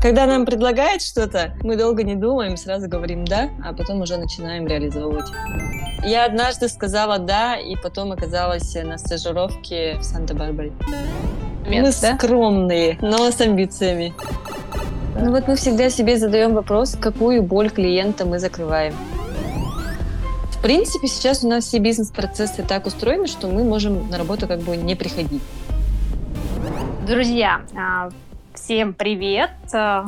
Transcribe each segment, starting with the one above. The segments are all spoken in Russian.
Когда нам предлагают что-то, мы долго не думаем, сразу говорим «да», а потом уже начинаем реализовывать. Я однажды сказала «да», и потом оказалась на стажировке в Санта-Барбаре. Мы да? скромные, но с амбициями. Ну вот мы всегда себе задаем вопрос, какую боль клиента мы закрываем. В принципе, сейчас у нас все бизнес-процессы так устроены, что мы можем на работу как бы не приходить. Друзья, а, всем привет! А,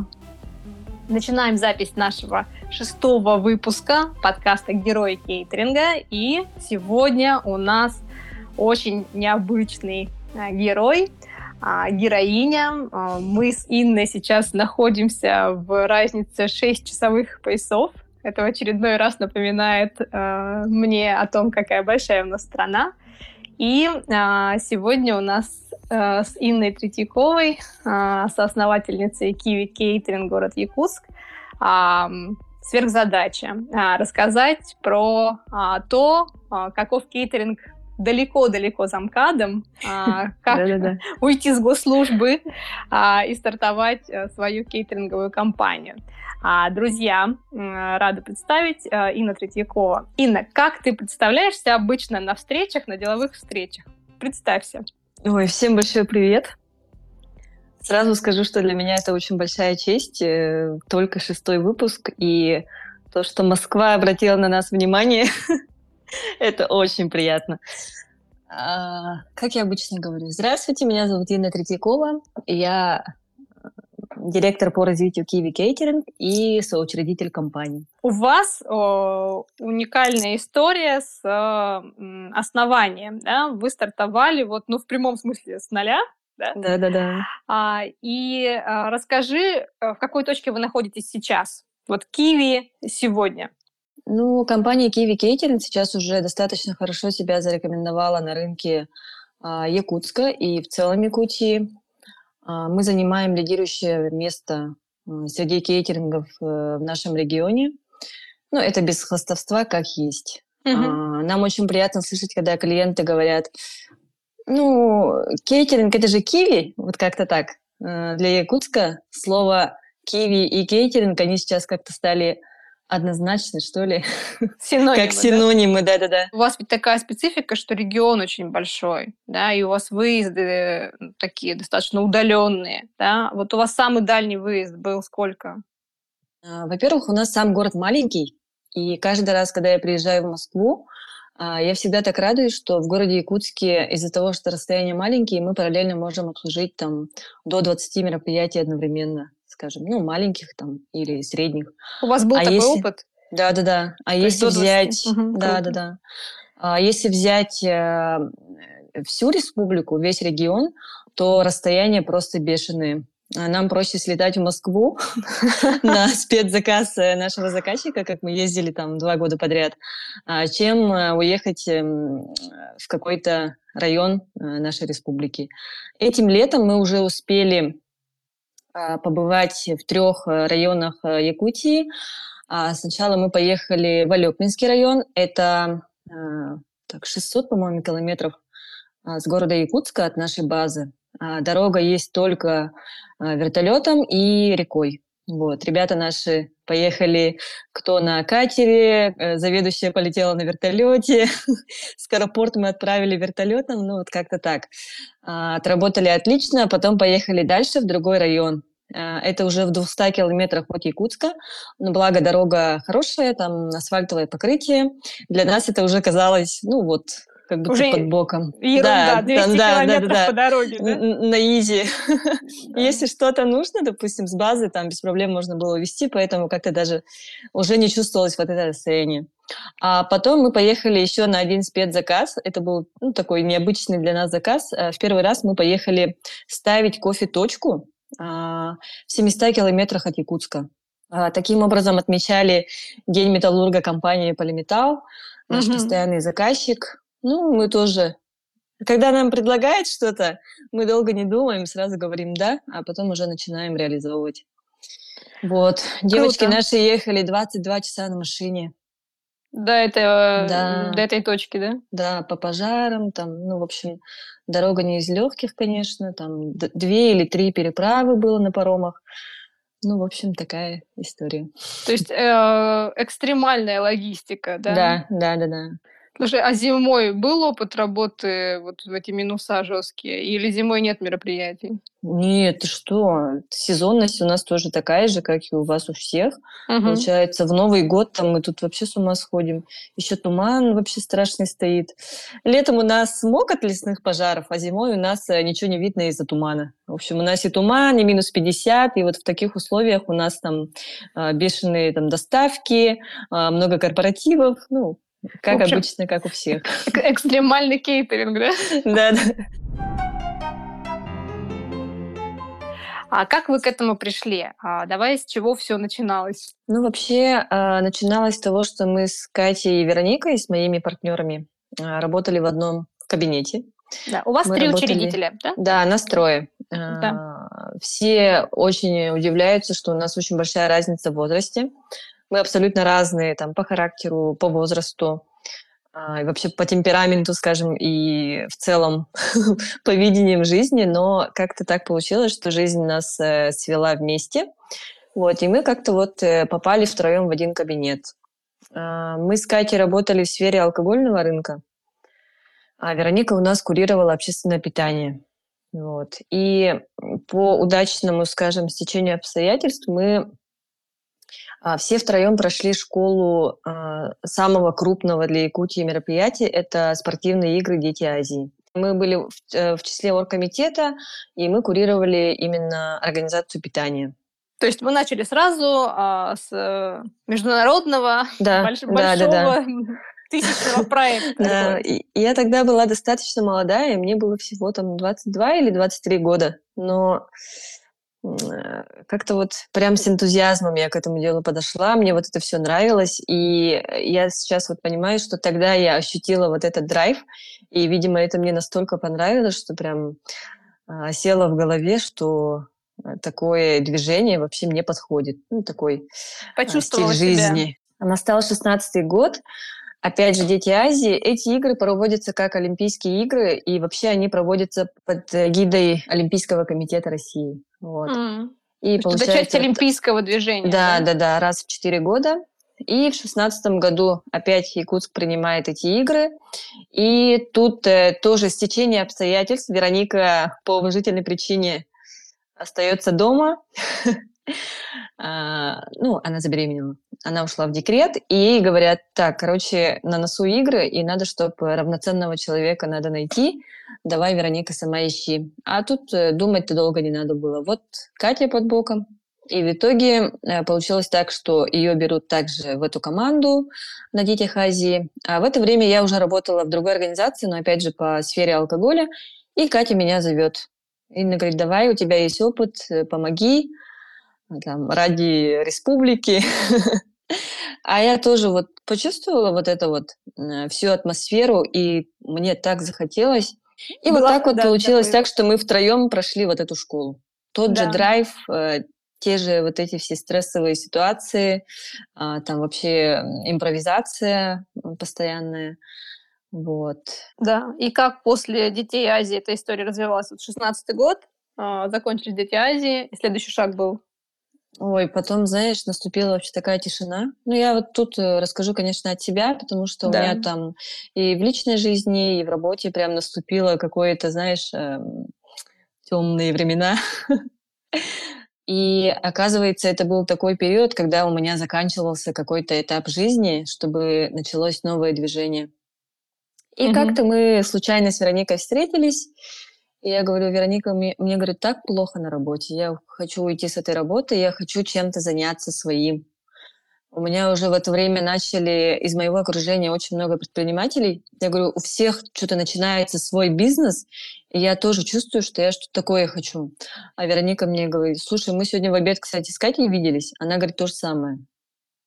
Начинаем запись нашего шестого выпуска подкаста «Герои кейтеринга». И сегодня у нас очень необычный а, герой, героиня. Мы с Инной сейчас находимся в разнице 6 часовых поясов. Это в очередной раз напоминает мне о том, какая большая у нас страна. И сегодня у нас Э, с Инной Третьяковой, э, соосновательницей Киви Кейтеринг, город Якутск. Сверхзадача э, рассказать про то, каков кейтеринг далеко-далеко за МКАДом, как уйти с госслужбы и стартовать свою кейтеринговую компанию. Друзья, рада представить Инна Третьякова. Инна, как ты представляешься обычно на встречах, на деловых встречах? Представься. Ой, всем большой привет. Сразу скажу, что для меня это очень большая честь. Э, только шестой выпуск, и то, что Москва обратила на нас внимание, это очень приятно. А, как я обычно говорю, здравствуйте, меня зовут Инна Третьякова, я директор по развитию Kiwi Catering и соучредитель компании. У вас о, уникальная история с э, основанием. Да? Вы стартовали вот, ну, в прямом смысле с нуля, да? Да, да, да. А, и а, расскажи, в какой точке вы находитесь сейчас? Вот Киви сегодня. Ну, компания Kiwi Catering сейчас уже достаточно хорошо себя зарекомендовала на рынке а, Якутска и в целом Якутии. А, мы занимаем лидирующее место среди кейтерингов э, в нашем регионе. Ну, это без хвастовства, как есть. Uh-huh. Нам очень приятно слышать, когда клиенты говорят, ну, кейтеринг – это же киви, вот как-то так. Э, для Якутска слово киви и кейтеринг, они сейчас как-то стали однозначно, что ли. Синонимы, как синонимы, да-да-да. У вас ведь такая специфика, что регион очень большой, да, и у вас выезды такие достаточно удаленные, да. Вот у вас самый дальний выезд был сколько? А, во-первых, у нас сам город маленький, и каждый раз, когда я приезжаю в Москву, а, я всегда так радуюсь, что в городе Якутске из-за того, что расстояние маленькие, мы параллельно можем обслужить там до 20 мероприятий одновременно скажем, ну, маленьких там или средних. У вас был а такой если... опыт? Да, да, да. А То если взять, угу, да, да, да. А если взять э, всю республику, весь регион, то расстояния просто бешеные. А нам проще слетать в Москву на спецзаказ э, нашего заказчика, как мы ездили там два года подряд, а, чем э, уехать эм, в какой-то район нашей республики. Этим летом мы уже успели побывать в трех э, районах э, Якутии. А, сначала мы поехали в Алекминский район. Это э, так, 600, по-моему, километров а, с города Якутска от нашей базы. Дорога есть только вертолетом и рекой. Вот. Ребята наши поехали, кто на катере, заведующая полетела на вертолете. Скоропорт мы отправили вертолетом, ну вот как-то так. Отработали отлично, потом поехали дальше в другой район. Это уже в 200 километрах от Якутска, но благо дорога хорошая, там асфальтовое покрытие. Для нас это уже казалось, ну вот, как будто уже под боком. Ерунда, да, 200 да, километров да, да, по дороге, да? На изи. Да. Если что-то нужно, допустим, с базы, там без проблем можно было увезти, поэтому как-то даже уже не чувствовалось вот это состояние. А потом мы поехали еще на один спецзаказ. Это был ну, такой необычный для нас заказ. Э, в первый раз мы поехали ставить кофе-точку а, в 700 километрах от Якутска. А, таким образом отмечали День металлурга компании «Полиметалл», наш угу. постоянный заказчик. Ну, мы тоже... Когда нам предлагают что-то, мы долго не думаем, сразу говорим «да», а потом уже начинаем реализовывать. Вот. Девочки Круто. наши ехали 22 часа на машине. До, этого, да. до этой точки, да? Да, по пожарам, там, ну, в общем, дорога не из легких, конечно, там две или три переправы было на паромах. Ну, в общем, такая история. То есть э, экстремальная логистика, да? Да, да, да, да. Слушай, а зимой был опыт работы вот в эти минуса жесткие? Или зимой нет мероприятий? Нет, ты что? Сезонность у нас тоже такая же, как и у вас у всех. Угу. Получается, в Новый год там мы тут вообще с ума сходим. Еще туман вообще страшный стоит. Летом у нас смог от лесных пожаров, а зимой у нас э, ничего не видно из-за тумана. В общем, у нас и туман, и минус 50, и вот в таких условиях у нас там э, бешеные там доставки, э, много корпоративов. Ну, как общем, обычно, как у всех. Экстремальный кейтеринг, да? Да, да. А как вы к этому пришли? А давай с чего все начиналось? Ну, вообще, а, начиналось с того, что мы с Катей и Вероникой, с моими партнерами, а, работали в одном кабинете. Да, у вас мы три работали... учредителя, да? Да, нас трое. Да. Все очень удивляются, что у нас очень большая разница в возрасте. Мы абсолютно разные там по характеру, по возрасту, а, и вообще по темпераменту, скажем, и в целом по видениям жизни, но как-то так получилось, что жизнь нас э, свела вместе. Вот, и мы как-то вот э, попали втроем в один кабинет. Э, мы с Катей работали в сфере алкогольного рынка, а Вероника у нас курировала общественное питание. Вот. И по удачному, скажем, стечению обстоятельств мы все втроем прошли школу а, самого крупного для Якутии мероприятия. Это спортивные игры «Дети Азии». Мы были в э, числе оргкомитета, и мы курировали именно организацию питания. То есть вы начали сразу а, с э, международного да, больш, да, большого да, да. тысячного проекта. Да, и я тогда была достаточно молодая, мне было всего там 22 или 23 года. Но как-то вот прям с энтузиазмом я к этому делу подошла, мне вот это все нравилось, и я сейчас вот понимаю, что тогда я ощутила вот этот драйв, и, видимо, это мне настолько понравилось, что прям а, села в голове, что э, такое движение вообще мне подходит, ну, такой а, стиль жизни. Себя. Настал шестнадцатый год, Опять же, Дети Азии, эти игры проводятся как Олимпийские игры, и вообще они проводятся под э, гидой Олимпийского комитета России. Вот. Mm. И То получается, это часть олимпийского движения. Да, да, да, да, раз в четыре года. И в шестнадцатом году опять Якутск принимает эти игры. И тут э, тоже стечение обстоятельств. Вероника по уважительной причине остается дома. А, ну, она забеременела она ушла в декрет, и ей говорят, так, короче, на носу игры, и надо, чтобы равноценного человека надо найти, давай, Вероника, сама ищи. А тут э, думать-то долго не надо было. Вот Катя под боком, и в итоге э, получилось так, что ее берут также в эту команду на Детях Азии. А в это время я уже работала в другой организации, но опять же по сфере алкоголя. И Катя меня зовет. Инна говорит, давай, у тебя есть опыт, э, помоги там, ради республики. А я тоже вот почувствовала вот эту вот э, всю атмосферу, и мне так захотелось. И Была, вот так вот да, получилось такой... так, что мы втроем прошли вот эту школу. Тот да. же драйв, э, те же вот эти все стрессовые ситуации, э, там вообще импровизация постоянная. Вот. Да, и как после «Детей Азии» эта история развивалась? Вот 16 год, э, закончили «Дети Азии», и следующий шаг был Ой, потом, знаешь, наступила вообще такая тишина. Ну, я вот тут э, расскажу, конечно, от себя, потому что да. у меня там и в личной жизни, и в работе прям наступило какое-то, знаешь, эм, темные времена. И оказывается, это был такой период, когда у меня заканчивался какой-то этап жизни, чтобы началось новое движение. И как-то мы случайно с Вероникой встретились, и я говорю, Вероника, мне, мне, говорит, так плохо на работе, я хочу уйти с этой работы, я хочу чем-то заняться своим. У меня уже в это время начали из моего окружения очень много предпринимателей. Я говорю, у всех что-то начинается свой бизнес, и я тоже чувствую, что я что-то такое хочу. А Вероника мне говорит, слушай, мы сегодня в обед, кстати, с Катей виделись. Она говорит то же самое.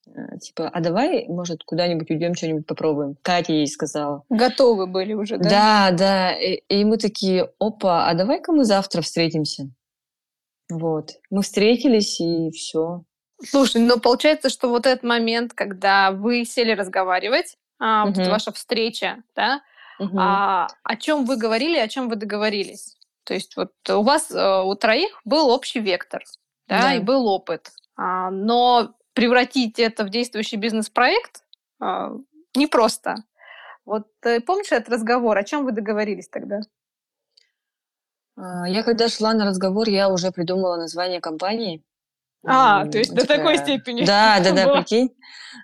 Э, типа, а давай, может, куда-нибудь уйдем, что-нибудь попробуем. Катя ей сказала. Готовы были уже, да? Да, да. И, и мы такие, опа, а давай-ка мы завтра встретимся. Вот. Мы встретились, и все. Слушай, ну получается, что вот этот момент, когда вы сели разговаривать, а, угу. вот ваша встреча, да, угу. а, о чем вы говорили, о чем вы договорились? То есть вот у вас, э, у троих был общий вектор. да, да. и был опыт. А, но превратить это в действующий бизнес-проект а, непросто. Вот э, помнишь этот разговор? О чем вы договорились тогда? А, я когда шла на разговор, я уже придумала название компании. А, то есть до такой степени. Да, да, да, прикинь.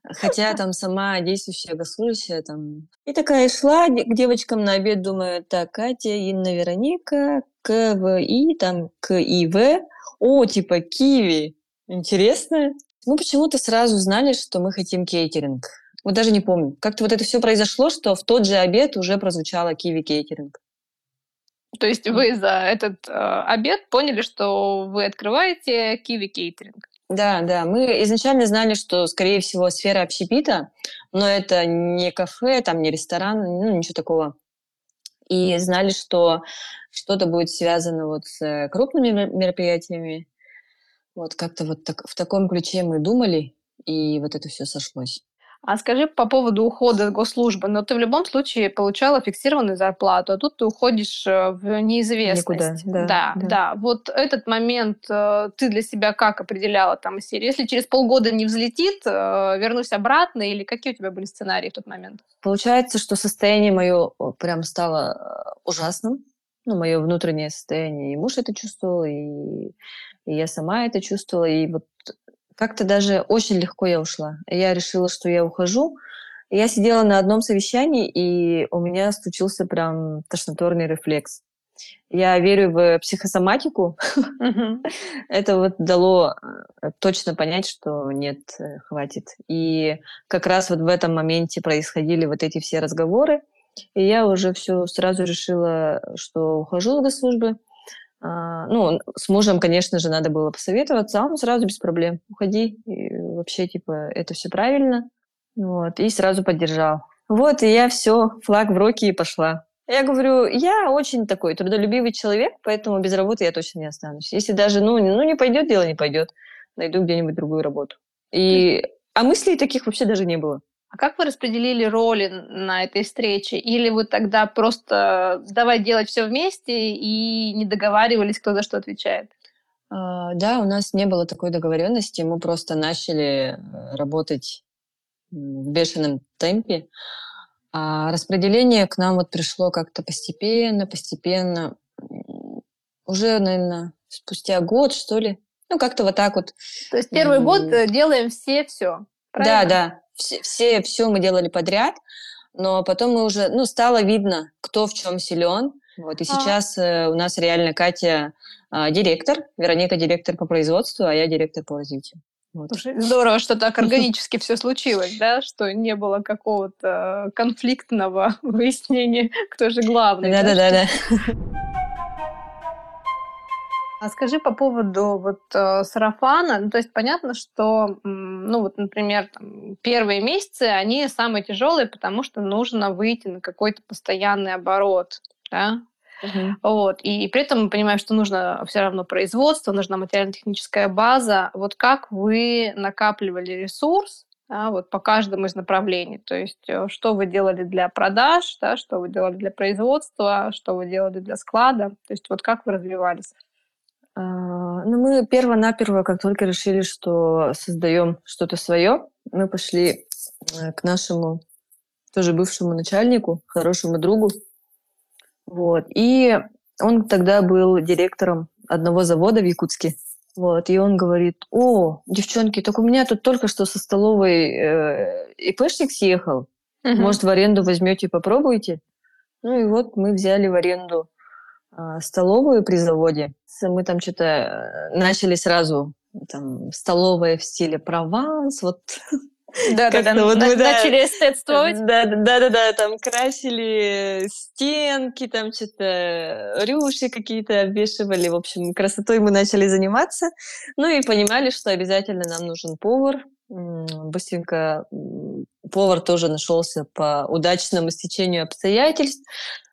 Хотя там сама действующая госслужащая там. И такая шла к девочкам на обед, думаю, так, Катя, Инна, Вероника, КВИ, там, КИВ. О, типа Киви. Интересно. Мы почему-то сразу знали, что мы хотим кейтеринг. Вот даже не помню. Как-то вот это все произошло, что в тот же обед уже прозвучало Киви кейтеринг. То есть вы за этот э, обед поняли, что вы открываете Киви кейтеринг? Да, да. Мы изначально знали, что, скорее всего, сфера общепита, но это не кафе, там не ресторан, ну, ничего такого. И знали, что что-то будет связано вот с э, крупными мероприятиями. Вот как-то вот так, в таком ключе мы думали, и вот это все сошлось. А скажи по поводу ухода с госслужбы. Но ты в любом случае получала фиксированную зарплату, а тут ты уходишь э, в неизвестность. Никуда, да, да, да. да. Вот этот момент э, ты для себя как определяла там из серии? Если через полгода не взлетит, э, вернусь обратно, или какие у тебя были сценарии в тот момент? Получается, что состояние мое прям стало ужасным. Ну, мое внутреннее состояние. И муж это чувствовал, и, и я сама это чувствовала. И вот как-то даже очень легко я ушла. Я решила, что я ухожу. Я сидела на одном совещании, и у меня случился прям тошноторный рефлекс. Я верю в психосоматику. Это вот дало э, точно понять, что нет, э, хватит. И как раз вот в этом моменте происходили вот эти все разговоры. И я уже все сразу решила, что ухожу с госслужбы. А, ну, с мужем, конечно же, надо было посоветоваться, а он сразу без проблем. Уходи, и вообще, типа, это все правильно. Вот, и сразу поддержал. Вот, и я все, флаг в руки и пошла. Я говорю, я очень такой трудолюбивый человек, поэтому без работы я точно не останусь. Если даже, ну, ну не пойдет, дело не пойдет. Найду где-нибудь другую работу. И... А мыслей таких вообще даже не было. А как вы распределили роли на этой встрече? Или вы тогда просто давай делать все вместе и не договаривались, кто за что отвечает? А, да, у нас не было такой договоренности. Мы просто начали э, работать в бешеном темпе. А распределение к нам вот пришло как-то постепенно, постепенно. Уже, наверное, спустя год, что ли. Ну, как-то вот так вот. То есть первый год э, делаем все все. Да, да все, все, все мы делали подряд, но потом мы уже, ну, стало видно, кто в чем силен. Вот, и а. сейчас э, у нас реально Катя э, директор, Вероника директор по производству, а я директор по развитию. Вот. Слушай, здорово, что так органически все случилось, да, что не было какого-то конфликтного выяснения, кто же главный. Да-да-да. А скажи по поводу вот э, сарафана, ну, то есть понятно, что, ну вот, например, там, первые месяцы они самые тяжелые, потому что нужно выйти на какой-то постоянный оборот, да, Uh-huh. Вот. И при этом мы понимаем, что нужно все равно производство, нужна материально-техническая база. Вот как вы накапливали ресурс да, вот по каждому из направлений? То есть э, что вы делали для продаж, да, что вы делали для производства, что вы делали для склада? То есть вот как вы развивались? А, ну, мы перво-наперво, как только решили, что создаем что-то свое, мы пошли э, к нашему тоже бывшему начальнику, хорошему другу. Вот. И он тогда был директором одного завода в Якутске. Вот. И он говорит, о, девчонки, так у меня тут только что со столовой э, ИПшник съехал. Угу. Может, в аренду возьмете, попробуйте? Ну и вот мы взяли в аренду столовую при заводе мы там что-то э, начали сразу там столовая в стиле Прованс, вот да, да, да, вот мы, начали эстетствовать. Да, да, да, да, да, там красили стенки, там что-то рюши какие-то обвешивали. В общем, красотой мы начали заниматься. Ну и понимали, что обязательно нам нужен повар. Быстренько повар тоже нашелся по удачному стечению обстоятельств.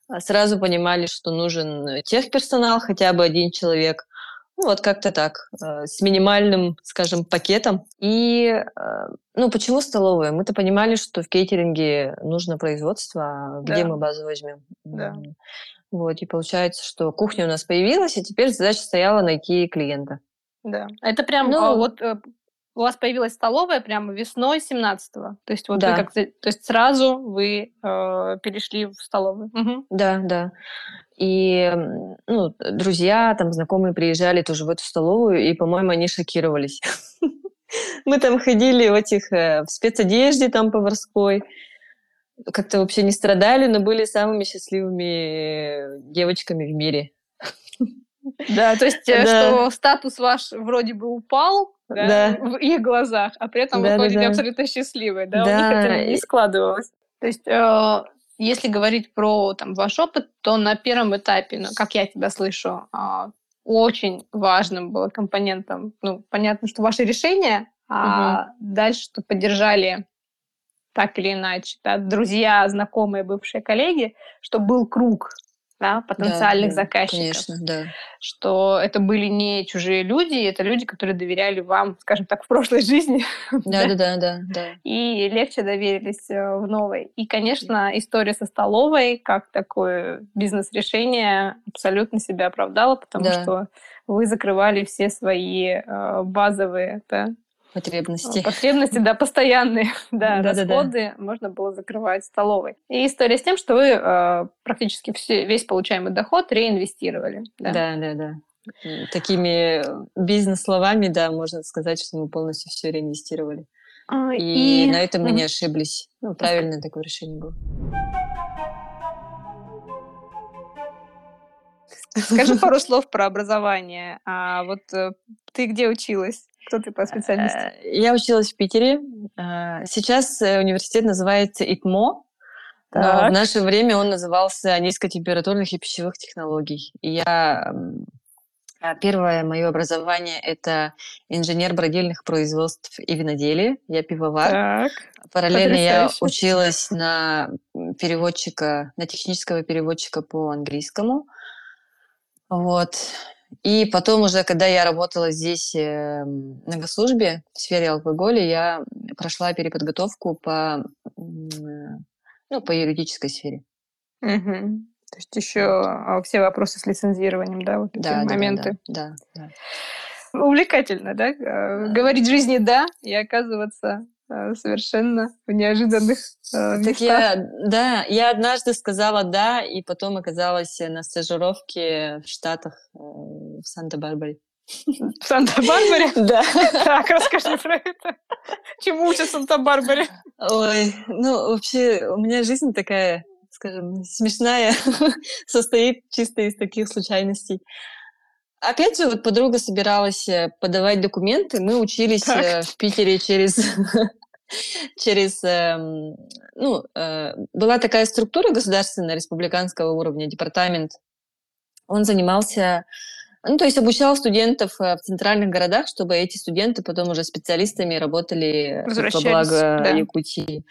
А сразу понимали, что нужен техперсонал, хотя бы один человек. Ну, вот как-то так, э, с минимальным, скажем, пакетом. И, э, ну, почему столовая? Мы-то понимали, что в кейтеринге нужно производство, а где да. мы базу возьмем? Да. Вот, и получается, что кухня у нас появилась, и теперь задача стояла найти клиента. Да. Это прям ну, а, вот э, у вас появилась столовая прямо весной 17-го. То есть вот да. вы как то то есть сразу вы э, перешли в столовую. Угу. Да, да. И ну, друзья, там знакомые приезжали тоже в эту столовую, и, по-моему, они шокировались. Мы там ходили в этих э, в спецодежде там поварской, как-то вообще не страдали, но были самыми счастливыми девочками в мире. Да, то есть, э, что статус ваш вроде бы упал да, да. в их глазах, а при этом да, вы ходите да, да. абсолютно счастливые, да? да? У них это не складывалось. То есть, э, если говорить про там, ваш опыт, то на первом этапе, ну, как я тебя слышу, э, очень важным было компонентом, ну, понятно, что ваше решение, а угу. дальше, что поддержали так или иначе, да, друзья, знакомые, бывшие коллеги, что был круг да, потенциальных да, заказчиков. Конечно, да. Что это были не чужие люди, это люди, которые доверяли вам, скажем так, в прошлой жизни. Да, да, да, да, да. И легче доверились э, в новой. И, конечно, история со столовой, как такое бизнес-решение, абсолютно себя оправдала, потому да. что вы закрывали все свои э, базовые да, Потребности. Потребности, да, постоянные, да, да расходы да, да. можно было закрывать столовой. И история с тем, что вы э, практически все, весь получаемый доход реинвестировали. Да, да, да. да. Такими бизнес-словами, да, можно сказать, что мы полностью все реинвестировали. А, и, и на этом мы не ошиблись. Ну, правильное такое решение было. Скажи пару слов про образование. А вот э, ты где училась? Кто ты по специальности? Э, я училась в Питере. Э, сейчас университет называется ИТМО. Так. В наше время он назывался низкотемпературных и пищевых технологий. Я Первое мое образование – это инженер бродильных производств и виноделия. Я пивовар. Так. Параллельно я училась на переводчика, на технического переводчика по английскому. Вот. И потом уже, когда я работала здесь эм, на госслужбе в сфере алкоголя, я прошла переподготовку по, ну, по юридической сфере. Угу. То есть еще а, все вопросы с лицензированием, да, вот эти да, моменты. Да, да, да. Увлекательно, да? Э, говорить жизни «да» и оказываться совершенно в неожиданных э, Так я, да, я однажды сказала «да», и потом оказалась на стажировке в Штатах, э, в Санта-Барбаре. В Санта-Барбаре? Да. Так, расскажи про это. Чему учат в Санта-Барбаре? Ой, ну, вообще, у меня жизнь такая, скажем, смешная, состоит чисто из таких случайностей. Опять же, вот подруга собиралась э, подавать документы. Мы учились так. Э, в Питере через через, эм, ну, э, была такая структура государственная республиканского уровня, департамент. Он занимался, ну, то есть обучал студентов в центральных городах, чтобы эти студенты потом уже специалистами работали во благо да. Якутии.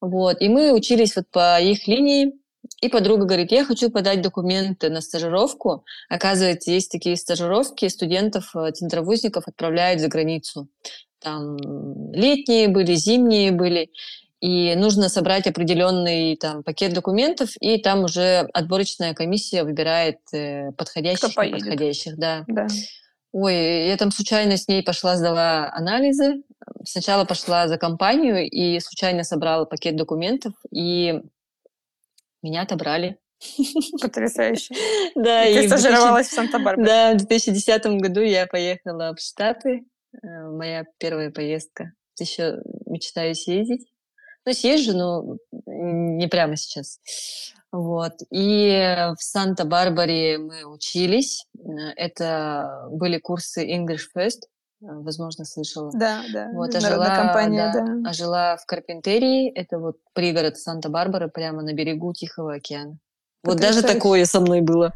Вот. И мы учились вот по их линии. И подруга говорит, я хочу подать документы на стажировку. Оказывается, есть такие стажировки, студентов, э, центровузников отправляют за границу. Там летние были, зимние были. И нужно собрать определенный там пакет документов, и там уже отборочная комиссия выбирает э, подходящих и подходящих. Да. да. Ой, я там случайно с ней пошла, сдала анализы. Сначала пошла за компанию и случайно собрала пакет документов. И меня отобрали. Потрясающе. Да, и, ты стажировалась в Санта-Барбаре. Да, в 2010 году я поехала в Штаты. Э, моя первая поездка. Еще мечтаю съездить. Ну, съезжу, но не прямо сейчас. Вот. И в Санта-Барбаре мы учились. Э, это были курсы English First. Э, возможно, слышала. Да, да. Вот, а жила, компания, да, да. А жила в Карпентерии, это вот пригород Санта-Барбара, прямо на берегу Тихого океана. Вот даже такое со мной было.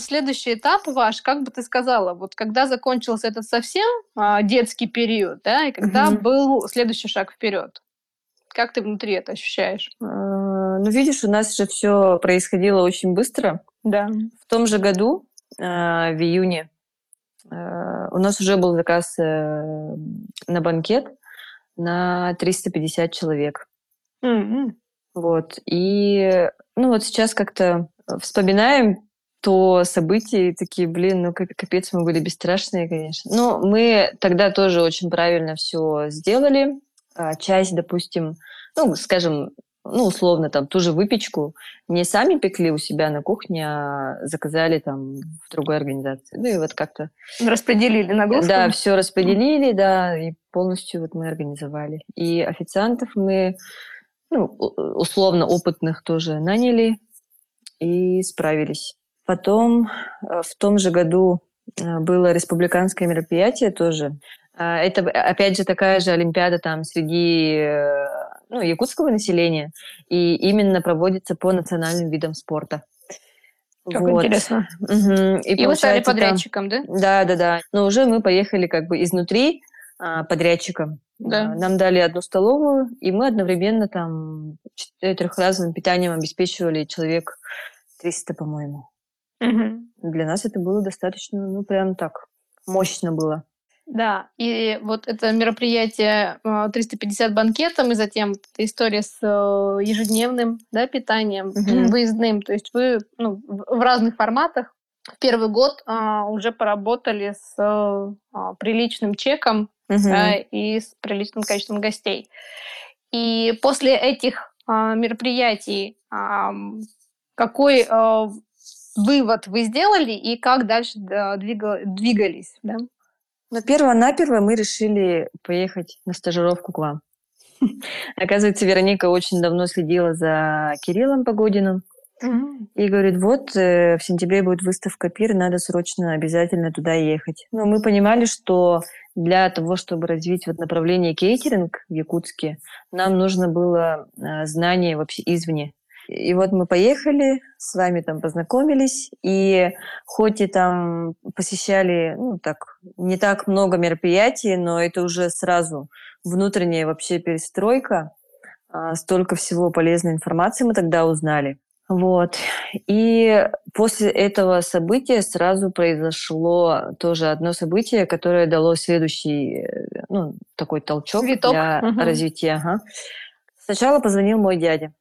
Следующий этап ваш, как бы ты сказала, вот когда закончился этот совсем а, детский период, да, и когда угу. был следующий шаг вперед, как ты внутри это ощущаешь? А, ну, видишь, у нас же все происходило очень быстро. Да. В том же году в июне а, у нас уже был заказ э, на банкет на 350 человек. Mm-hmm. Вот. И ну вот сейчас как-то вспоминаем то события такие, блин, ну капец, мы были бесстрашные, конечно. Но мы тогда тоже очень правильно все сделали. А, часть, допустим, ну, скажем, ну, условно, там, ту же выпечку не сами пекли у себя на кухне, а заказали там в другой организации. Ну, и вот как-то... Распределили нагрузку? Да, все распределили, да, и полностью вот мы организовали. И официантов мы, ну, условно опытных тоже наняли и справились. Потом э, в том же году э, было республиканское мероприятие тоже. А, это, опять же, такая же Олимпиада там среди э, ну, якутского населения, и именно проводится по национальным видам спорта. Как вот. интересно. Угу. И, и вы стали подрядчиком, там, да? Да, да, да. Но уже мы поехали как бы изнутри а, подрядчиком. Да. Нам дали одну столовую, и мы одновременно там трехразовым питанием обеспечивали человек 300, по-моему. Угу. Для нас это было достаточно, ну, прям так, мощно было. Да, и вот это мероприятие 350 а, банкетом, и затем история с э, ежедневным да, питанием, угу. выездным. То есть вы ну, в разных форматах в первый год а, уже поработали с а, приличным чеком угу. да, и с приличным количеством гостей. И после этих а, мероприятий а, какой а, вывод вы сделали и как дальше двигались? Да? Ну, перво-наперво мы решили поехать на стажировку к вам. Оказывается, Вероника очень давно следила за Кириллом Погодиным. И говорит, вот э, в сентябре будет выставка пир, надо срочно обязательно туда ехать. Но мы понимали, что для того, чтобы развить вот направление кейтеринг в Якутске, нам нужно было э, знание вообще извне. И вот мы поехали, с вами там познакомились, и хоть и там посещали, ну так, не так много мероприятий, но это уже сразу внутренняя вообще перестройка, а, столько всего полезной информации мы тогда узнали. Вот. И после этого события сразу произошло тоже одно событие, которое дало следующий, э, ну, такой толчок Цветок. для угу. развития. Ага. Сначала позвонил мой дядя.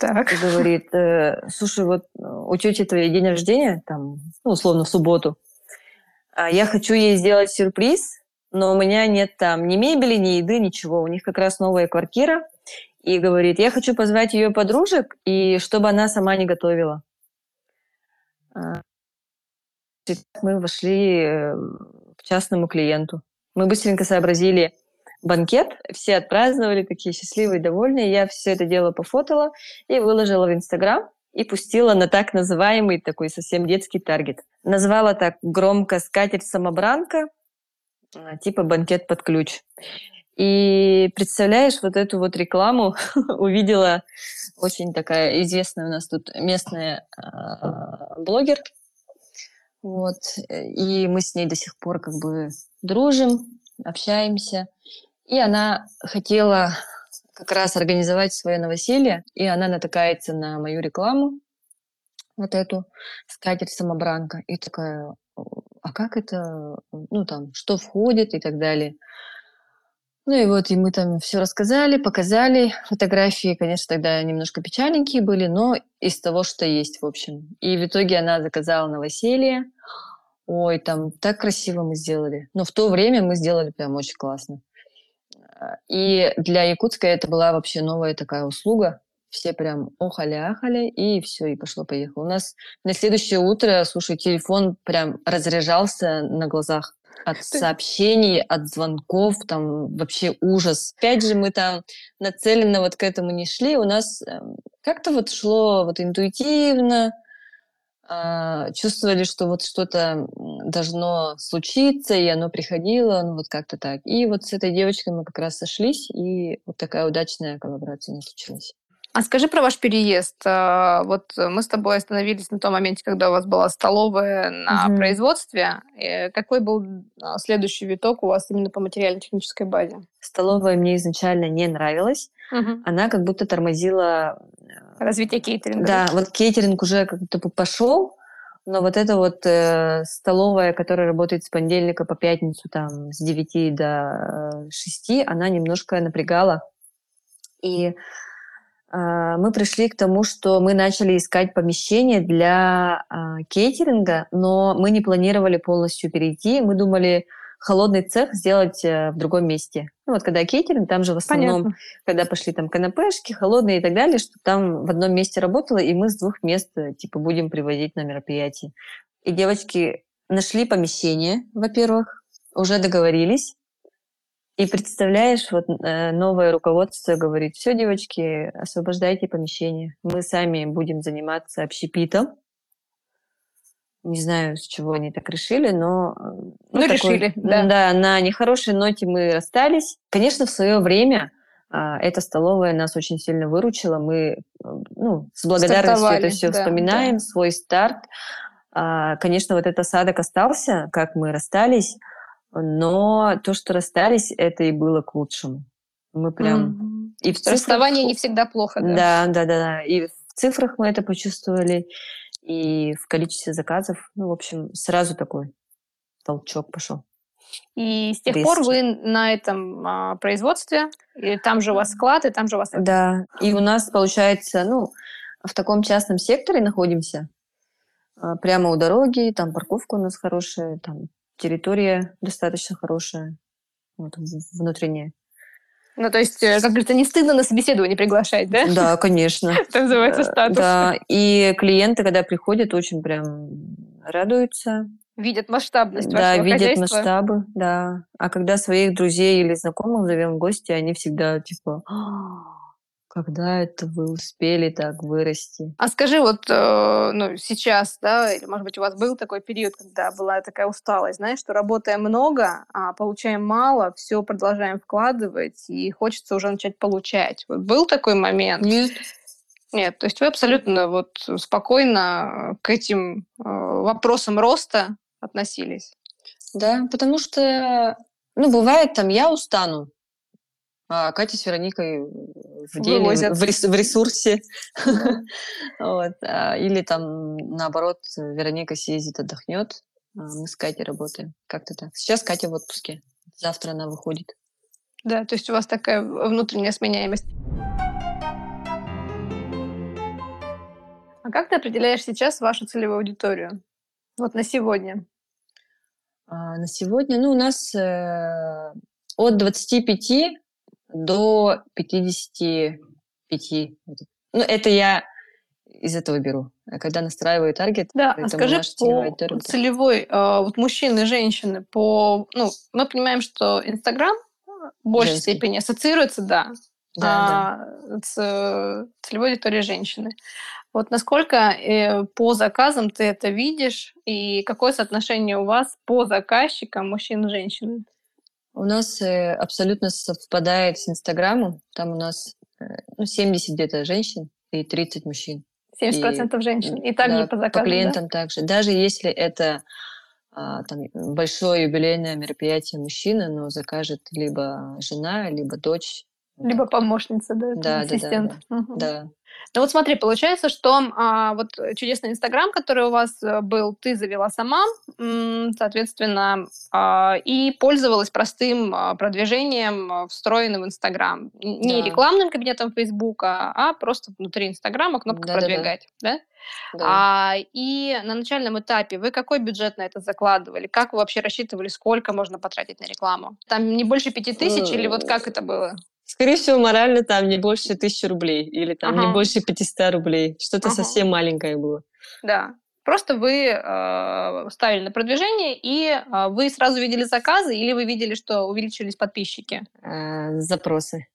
Так. И говорит, э, слушай, вот у тети твоей день рождения, там, ну, условно, в субботу. А я хочу ей сделать сюрприз, но у меня нет там ни мебели, ни еды, ничего. У них как раз новая квартира. И говорит, я хочу позвать ее подружек, и чтобы она сама не готовила. А, мы вошли э, к частному клиенту. Мы быстренько сообразили, банкет, все отпраздновали, такие счастливые, довольные. Я все это дело пофотала и выложила в Инстаграм и пустила на так называемый такой совсем детский таргет. Назвала так громко «Скатерть-самобранка», а, типа банкет под ключ. И представляешь, вот эту вот рекламу увидела очень такая известная у нас тут местная э, блогер. Вот. И мы с ней до сих пор как бы дружим, общаемся. И она хотела как раз организовать свое новоселье, и она натыкается на мою рекламу, вот эту скатерть-самобранка, и такая, а как это, ну там, что входит и так далее. Ну и вот, и мы там все рассказали, показали. Фотографии, конечно, тогда немножко печальненькие были, но из того, что есть, в общем. И в итоге она заказала новоселье. Ой, там так красиво мы сделали. Но в то время мы сделали прям очень классно. И для Якутска это была вообще новая такая услуга. Все прям охали-ахали, и все, и пошло-поехало. У нас на следующее утро, слушай, телефон прям разряжался на глазах от сообщений, от звонков, там вообще ужас. Опять же, мы там нацеленно вот к этому не шли, у нас эм, как-то вот шло вот интуитивно, а, чувствовали, что вот что-то должно случиться, и оно приходило, ну вот как-то так. И вот с этой девочкой мы как раз сошлись, и вот такая удачная коллаборация не случилась. А скажи про ваш переезд. А, вот мы с тобой остановились на том моменте, когда у вас была столовая на угу. производстве. И какой был а, следующий виток у вас именно по материально-технической базе? Столовая мне изначально не нравилась. Угу. Она как будто тормозила развитие кейтеринга. Да, вот кейтеринг уже как будто бы пошел, но вот эта вот э, столовая, которая работает с понедельника по пятницу там с 9 до 6, она немножко напрягала. И А, мы пришли к тому, что мы начали искать помещение для а, кейтеринга, но мы не планировали полностью перейти. Мы думали холодный цех сделать э, в другом месте. Ну вот когда кейтеринг, там же в основном, Понятно. когда пошли там канапешки, холодные и так далее, что там в одном месте работало, и мы с двух мест э, типа будем привозить на мероприятие. И девочки нашли помещение, во-первых, уже договорились, и представляешь, вот э, новое руководство говорит, все, девочки, освобождайте помещение. Мы сами будем заниматься общепитом. Не знаю, с чего они так решили, но... Э, ну, ну такой, решили, да. Да, на нехорошей ноте мы расстались. Конечно, в свое время а, эта столовая нас очень сильно выручила. Мы ну, с благодарностью это все да, вспоминаем, да. свой старт. А, конечно, вот этот осадок остался, как мы расстались. Но то, что расстались, это и было к лучшему. Мы прям... Mm-hmm. И в цифрах... Расставание не всегда плохо, да? Да, да, да, да. И в цифрах мы это почувствовали, и в количестве заказов. Ну, в общем, сразу такой толчок пошел. И с тех Резкий. пор вы на этом а, производстве, и там же у вас склад, и там же у вас... Да, и у нас, получается, ну, в таком частном секторе находимся, а, прямо у дороги, там парковка у нас хорошая, там территория достаточно хорошая, вот, внутренняя. Ну, то есть, э, как говорится, не стыдно на собеседование приглашать, да? Да, конечно. Это называется статус. Да, и клиенты, когда приходят, очень прям радуются. Видят масштабность Да, видят хозяйства. масштабы, да. А когда своих друзей или знакомых зовем в гости, они всегда типа когда это вы успели так вырасти? А скажи, вот э, ну, сейчас, да, или, может быть, у вас был такой период, когда была такая усталость, знаешь, что работаем много, а получаем мало, все продолжаем вкладывать, и хочется уже начать получать. Вот был такой момент? Нет. Нет, то есть вы абсолютно вот спокойно к этим э, вопросам роста относились? Да, потому что, ну, бывает там, я устану, а Катя с Вероникой в деле, Вывозят. в, рес, в ресурсе. вот. А, или там, наоборот, Вероника съездит, отдохнет, а мы с Катей работаем. Как-то так. Сейчас Катя в отпуске. Завтра она выходит. Да, то есть у вас такая внутренняя сменяемость. А как ты определяешь сейчас вашу целевую аудиторию? Вот на сегодня. А, на сегодня, ну, у нас э, от 25 до 55. Ну, это я из этого беру. А когда настраиваю таргет, да, а скажи по целевой, э, вот мужчины женщины, по, ну, мы понимаем, что Инстаграм в большей Женский. степени ассоциируется, да, да, а, да. с целевой аудиторией женщины. Вот насколько э, по заказам ты это видишь, и какое соотношение у вас по заказчикам мужчин и женщин? У нас э, абсолютно совпадает с Инстаграмом. Там у нас э, ну, 70 где-то женщин и 30 мужчин. 70% и, женщин. И также да, по заказам, По клиентам да? также. Даже если это а, там, большое юбилейное мероприятие мужчины, но закажет либо жена, либо дочь. Либо помощница, да, да ассистент. Да, да, угу. да. Ну вот смотри, получается, что а, вот чудесный Инстаграм, который у вас э, был, ты завела сама, соответственно, а, и пользовалась простым а, продвижением, а, встроенным в Инстаграм. Не да. рекламным кабинетом Фейсбука, а просто внутри Инстаграма кнопка да, «Продвигать». Да, да. да? Да. А, и на начальном этапе вы какой бюджет на это закладывали? Как вы вообще рассчитывали, сколько можно потратить на рекламу? Там не больше пяти тысяч или вот как это было? Скорее всего, морально там не больше тысячи рублей или там ага. не больше 500 рублей. Что-то ага. совсем маленькое было. Да. Просто вы э, ставили на продвижение, и э, вы сразу видели заказы, или вы видели, что увеличились подписчики? Э, запросы.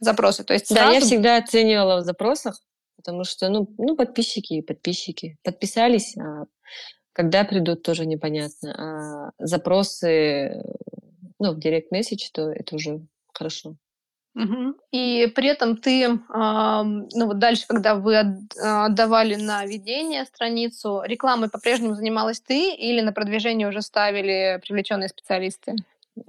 Запросы, то есть сразу... Да, я всегда оценивала в запросах, потому что, ну, ну подписчики и подписчики. Подписались, а когда придут, тоже непонятно. А запросы, ну, в директ месседж, то это уже хорошо. Угу. И при этом ты, э, ну вот дальше, когда вы а, отдавали на ведение страницу, рекламой по-прежнему занималась ты или на продвижение уже ставили привлеченные специалисты?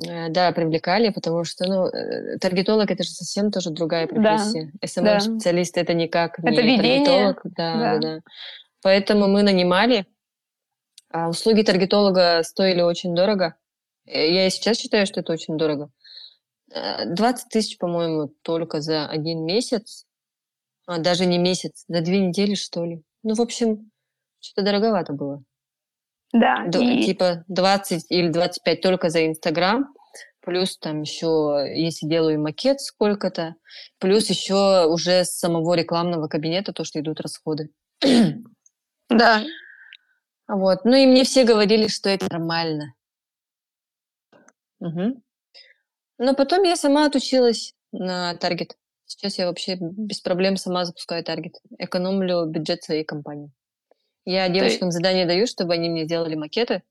Э, да, привлекали, потому что, ну, э, таргетолог это же совсем тоже другая профессия. Да. SMM-специалист да. это никак это не ведение. таргетолог. Да, да. да. Поэтому мы нанимали. А услуги таргетолога стоили очень дорого. Э, я и сейчас считаю, что это очень дорого. 20 тысяч, по-моему, только за один месяц. А, даже не месяц, за две недели, что ли. Ну, в общем, что-то дороговато было. Да. Д- и... Типа 20 или 25 только за Инстаграм, плюс там еще, если делаю макет сколько-то, плюс еще уже с самого рекламного кабинета то, что идут расходы. Да. Вот. Ну и мне все говорили, что это нормально. Угу. Но потом я сама отучилась на таргет. Сейчас я вообще без проблем сама запускаю таргет. Экономлю бюджет своей компании. Я девочкам Ты... задание даю, чтобы они мне сделали макеты.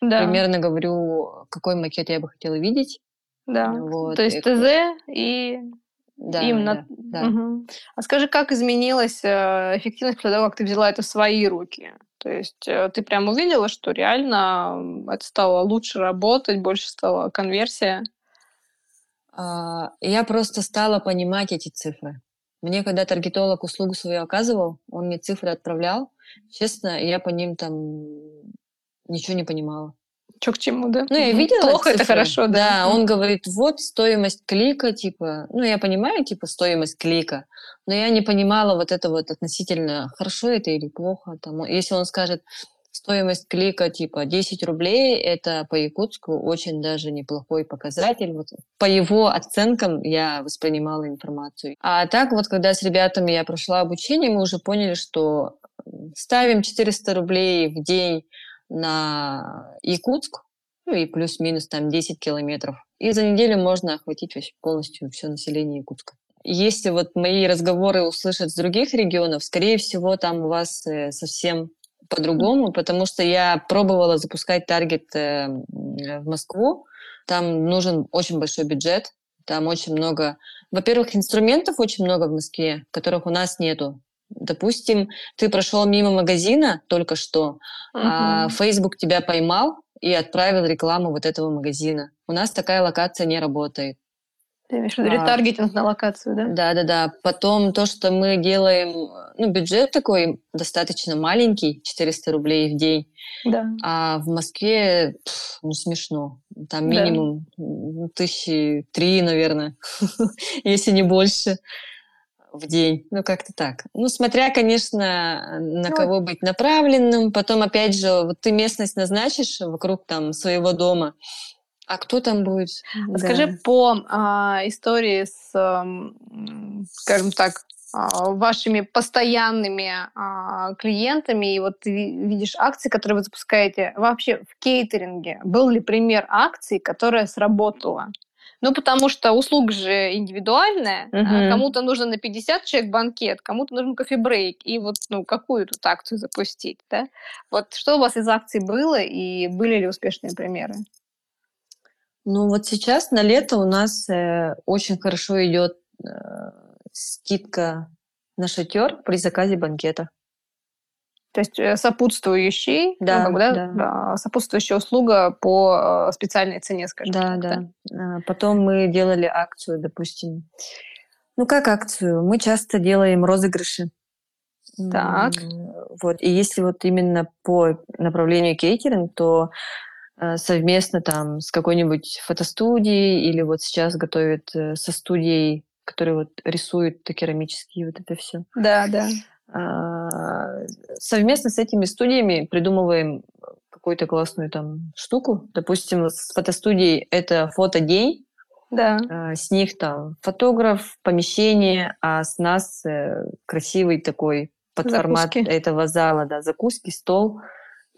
Да. Примерно говорю, какой макет я бы хотела видеть. Да. Вот. То есть и... ТЗ и да, им да, на... да. Угу. А скажи, как изменилась э, эффективность после того, как ты взяла это в свои руки? То есть э, ты прям увидела, что реально это стало лучше работать, больше стала конверсия? А, я просто стала понимать эти цифры. Мне, когда таргетолог услугу свою оказывал, он мне цифры отправлял. Честно, я по ним там ничего не понимала. Что к чему, да? Ну, я видела Плохо цифры. это хорошо, да? Да, он говорит, вот стоимость клика, типа, ну, я понимаю, типа, стоимость клика, но я не понимала вот это вот относительно, хорошо это или плохо. Там, если он скажет, стоимость клика типа 10 рублей, это по Якутску очень даже неплохой показатель. Вот по его оценкам я воспринимала информацию. А так вот, когда с ребятами я прошла обучение, мы уже поняли, что ставим 400 рублей в день на Якутск, ну и плюс-минус там 10 километров. И за неделю можно охватить полностью все население Якутска. Если вот мои разговоры услышать с других регионов, скорее всего, там у вас э, совсем по-другому, потому что я пробовала запускать таргет э, в Москву. Там нужен очень большой бюджет, там очень много... Во-первых, инструментов очень много в Москве, которых у нас нету. Допустим, ты прошел мимо магазина только что, uh-huh. а Facebook тебя поймал и отправил рекламу вот этого магазина. У нас такая локация не работает. Ты имеешь в виду ретаргетинг на локацию, да? Да, да, да. Потом то, что мы делаем, ну, бюджет такой достаточно маленький, 400 рублей в день. Да. А в Москве, пф, ну, смешно. Там минимум да. тысячи три, наверное, если не больше в день. Ну, как-то так. Ну, смотря, конечно, на ну, кого быть направленным. Потом, опять же, вот ты местность назначишь вокруг там своего дома, а кто там будет? Да. Скажи по а, истории с, а, скажем так, а, вашими постоянными а, клиентами, и вот ты видишь акции, которые вы запускаете, вообще в кейтеринге был ли пример акции, которая сработала? Ну, потому что услуга же индивидуальная. Uh-huh. Кому-то нужно на 50 человек банкет, кому-то нужен кофе-брейк. И вот, ну, какую тут акцию запустить, да? Вот что у вас из акций было, и были ли успешные примеры? Ну вот сейчас на лето у нас э, очень хорошо идет э, скидка на шатер при заказе банкета. То есть э, сопутствующий, да, ну, как бы, да, да. сопутствующая услуга по э, специальной цене, скажем да, так. Да, да. А потом мы делали акцию, допустим. Ну как акцию? Мы часто делаем розыгрыши. Так. Вот. И если вот именно по направлению кейтеринг, то совместно там с какой-нибудь фотостудией или вот сейчас готовят э, со студией, которые вот рисуют керамические вот это все. Да, да. А, совместно с этими студиями придумываем какую-то классную там штуку. Допустим, с фотостудией это фотодень. Да. А, с них там фотограф, помещение, а с нас э, красивый такой под закуски. формат этого зала, да, закуски, стол.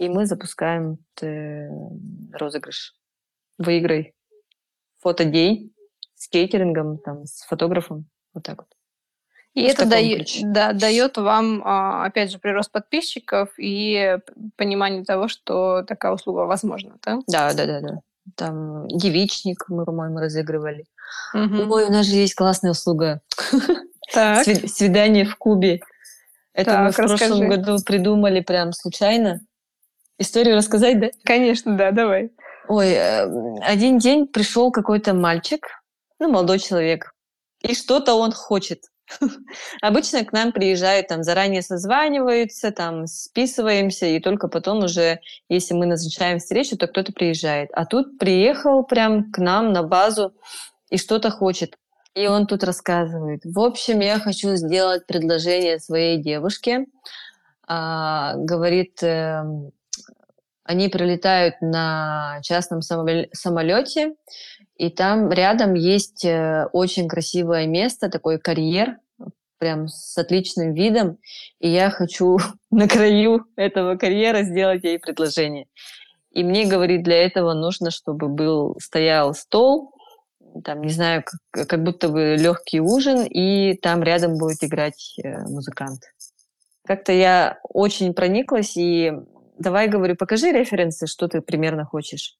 И мы запускаем э, розыгрыш. Выиграй фотодень с кейтерингом, там, с фотографом. Вот так вот. И это дает, да, дает вам, а, опять же, прирост подписчиков и понимание того, что такая услуга возможна, да? Да, да, да, да. Там девичник мы, по-моему, разыгрывали. Угу. Ой, у нас же есть классная услуга. Так. Свидание в Кубе. Это так, мы в расскажи. прошлом году придумали прям случайно. Историю рассказать, да? Конечно, да, давай. Ой, э, один день пришел какой-то мальчик, ну, молодой человек, и что-то он хочет. Обычно к нам приезжают, там, заранее созваниваются, там, списываемся, и только потом уже, если мы назначаем встречу, то кто-то приезжает. А тут приехал прям к нам на базу и что-то хочет. И он тут рассказывает. В общем, я хочу сделать предложение своей девушке. А, говорит, э, они прилетают на частном самолете, и там рядом есть э, очень красивое место, такой карьер, прям с отличным видом, и я хочу на краю этого карьера сделать ей предложение. И мне, говорит, для этого нужно, чтобы был, стоял стол, там, не знаю, как, как будто бы легкий ужин, и там рядом будет играть э, музыкант. Как-то я очень прониклась, и давай, говорю, покажи референсы, что ты примерно хочешь.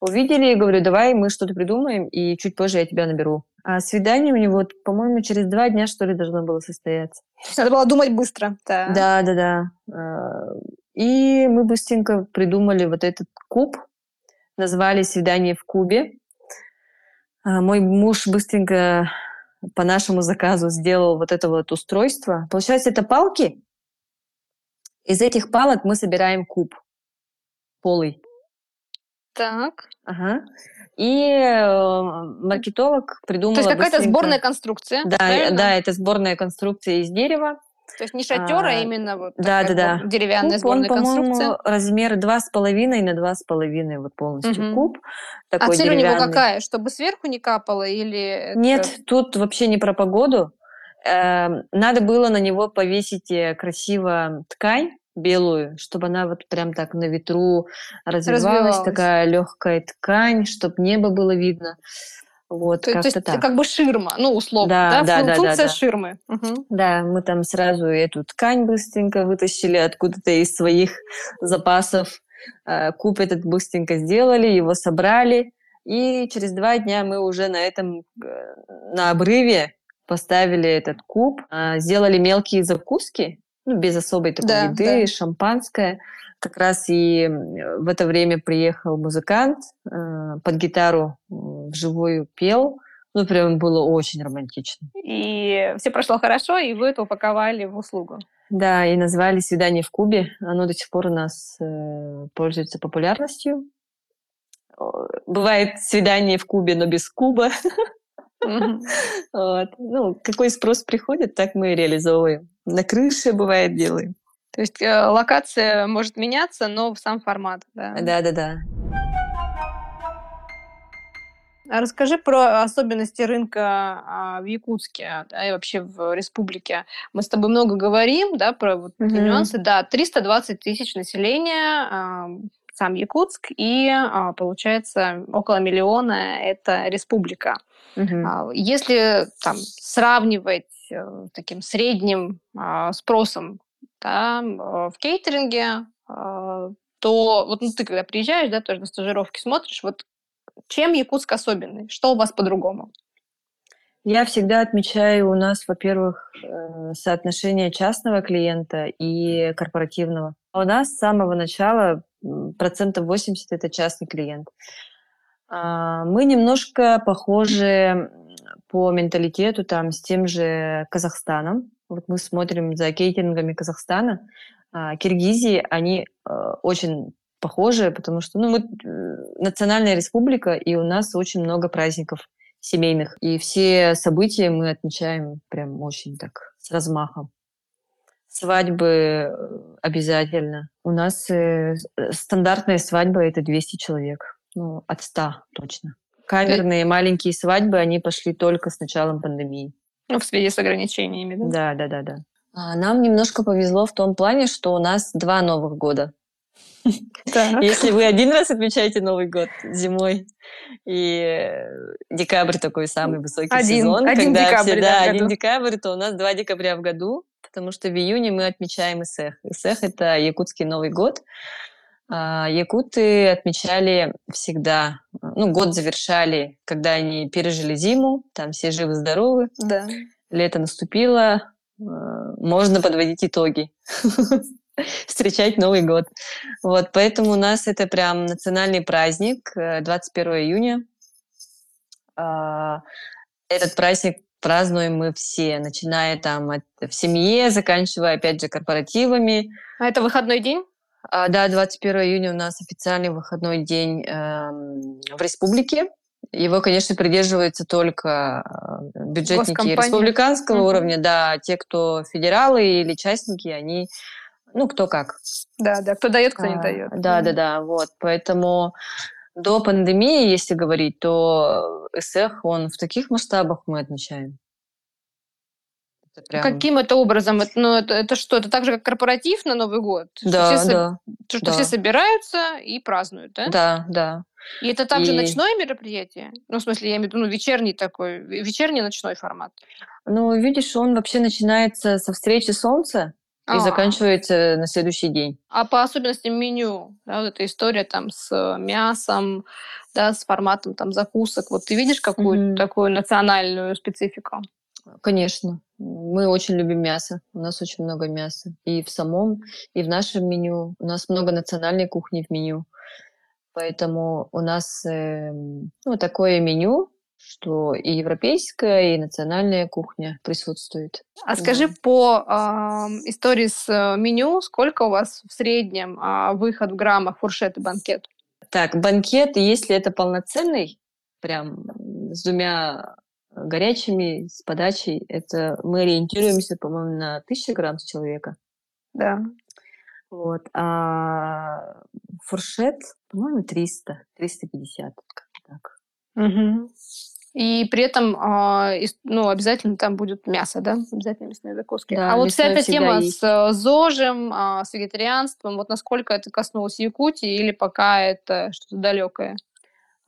Увидели, говорю, давай мы что-то придумаем, и чуть позже я тебя наберу. А свидание у него, по-моему, через два дня, что ли, должно было состояться. Надо было думать быстро. Да, да, да. да. А, и мы быстренько придумали вот этот куб, назвали «Свидание в кубе». А, мой муж быстренько по нашему заказу сделал вот это вот устройство. Получается, это палки. Из этих палок мы собираем куб полый. Так. Ага. И э, маркетолог придумал. То есть какая-то сборная конструкция. Да, правильно? да, это сборная конструкция из дерева. То есть не шатер, а, а именно вот да, да, да. деревянная куб, сборная он, конструкция. размер два с половиной на два с половиной вот полностью угу. куб. А такой а цель у него какая? Чтобы сверху не капало или? Нет, это... тут вообще не про погоду. Э, надо было на него повесить э, красиво ткань белую, чтобы она вот прям так на ветру развивалась, развивалась. такая легкая ткань, чтобы небо было видно. Вот, то, то есть так. как бы ширма, ну, условно, да? да? да Функция да, да, ширмы. Угу. Да, мы там сразу эту ткань быстренько вытащили откуда-то из своих запасов, э, куб этот быстренько сделали, его собрали, и через два дня мы уже на этом, э, на обрыве поставили этот куб, э, сделали мелкие закуски, ну, без особой такой да, еды, да. шампанское. Как раз и в это время приехал музыкант, э, под гитару вживую пел. Ну, прям было очень романтично. И все прошло хорошо, и вы это упаковали в услугу. Да, и назвали «Свидание в Кубе». Оно до сих пор у нас э, пользуется популярностью. Бывает свидание в Кубе, но без Куба. Вот. Ну, какой спрос приходит, так мы и реализовываем. На крыше, бывает, делаем. То есть э, локация может меняться, но сам формат, да? Да-да-да. А расскажи про особенности рынка а, в Якутске да, и вообще в республике. Мы с тобой много говорим, да, про вот угу. нюансы. Да, 320 тысяч населения, а, сам Якутск, и а, получается около миллиона это республика. Угу. Если там сравнивать э, таким средним спросом да, в кейтеринге, а, то вот ну, ты когда приезжаешь, да, тоже на стажировке смотришь, вот чем Якутск особенный? Что у вас по-другому? Я всегда отмечаю у нас, во-первых, э, соотношение частного клиента и корпоративного. А у нас с самого начала процентов 80 это частный клиент. А, мы немножко похожи по менталитету там с тем же Казахстаном. Вот мы смотрим за кейтерингами Казахстана. А, Киргизии, они а, очень похожи, потому что ну, мы э, национальная республика, и у нас очень много праздников семейных. И все события мы отмечаем прям очень так с размахом. Свадьбы э, обязательно. У нас э, стандартная свадьба это 200 человек. Ну, от 100 точно. Камерные маленькие свадьбы, они пошли только с началом пандемии. Ну, в связи с ограничениями, да? Да, да, да, да. А нам немножко повезло в том плане, что у нас два Новых года. Если вы один раз отмечаете Новый год зимой, и декабрь такой самый высокий один, сезон, один когда декабрь, все, да, один декабрь, то у нас два декабря в году, потому что в июне мы отмечаем Исех. Исех — это якутский Новый год. А, якуты отмечали всегда, ну, год завершали, когда они пережили зиму, там все живы-здоровы. Да. Лето наступило, а, можно подводить итоги, встречать Новый год. Вот, поэтому у нас это прям национальный праздник, 21 э, июня. А, этот праздник празднуем мы все, начиная там от, в семье, заканчивая, опять же, корпоративами. А это выходной день? А, да, 21 июня у нас официальный выходной день э, в республике. Его, конечно, придерживаются только э, бюджетники республиканского угу. уровня, да, те, кто федералы или частники, они, ну, кто как. Да, да, кто дает, кто а, не дает. Да, да, да, вот, поэтому до пандемии, если говорить, то СЭХ, он в таких масштабах мы отмечаем. Это прям... Каким это образом? Это, ну, это, это что? Это так же, как корпоратив на Новый год? Да, что все, да. Что, да. все собираются и празднуют, да? Да, да. И это также и... ночное мероприятие? Ну, в смысле, я имею в виду, ну, вечерний такой, вечерний ночной формат. Ну, видишь, он вообще начинается со встречи солнца и а. заканчивается на следующий день. А по особенностям меню, да, вот эта история там с мясом, да, с форматом там закусок, вот ты видишь какую-то mm-hmm. такую национальную специфику? Конечно. Мы очень любим мясо. У нас очень много мяса. И в самом, и в нашем меню. У нас много национальной кухни в меню. Поэтому у нас э, ну, такое меню, что и европейская, и национальная кухня присутствует. А скажи по э, истории с э, меню, сколько у вас в среднем э, выход в граммах фуршет и банкет? Так, банкет, если это полноценный, прям с двумя горячими, с подачей, это мы ориентируемся, по-моему, на 1000 грамм с человека. Да. Вот. А фуршет, по-моему, 300, 350, как-то так. Угу. И при этом, э, ну, обязательно там будет мясо, да? Обязательно мясные закуски. Да, а вот вся эта тема есть. с э, ЗОЖем, э, с вегетарианством, вот насколько это коснулось Якутии или пока это что-то далекое?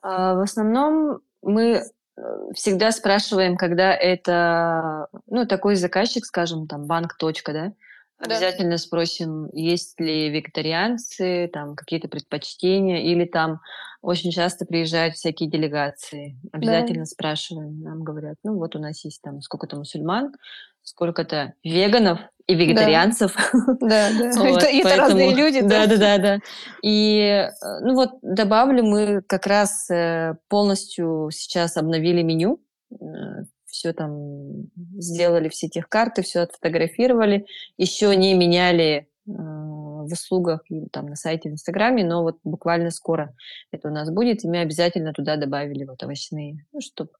А, в основном мы э, всегда спрашиваем, когда это, ну, такой заказчик, скажем, там, банк, точка, да, Обязательно да. спросим, есть ли вегетарианцы, там какие-то предпочтения, или там очень часто приезжают всякие делегации. Обязательно да. спрашиваем, нам говорят, ну вот у нас есть там сколько-то мусульман, сколько-то веганов и вегетарианцев. Да, да. Вот, это, это разные люди. Да, да, да, да. И ну вот добавлю, мы как раз э, полностью сейчас обновили меню э, все там сделали, все тех карты, все отфотографировали, еще не меняли в услугах там на сайте в Инстаграме, но вот буквально скоро это у нас будет, и мы обязательно туда добавили вот овощные, ну, чтобы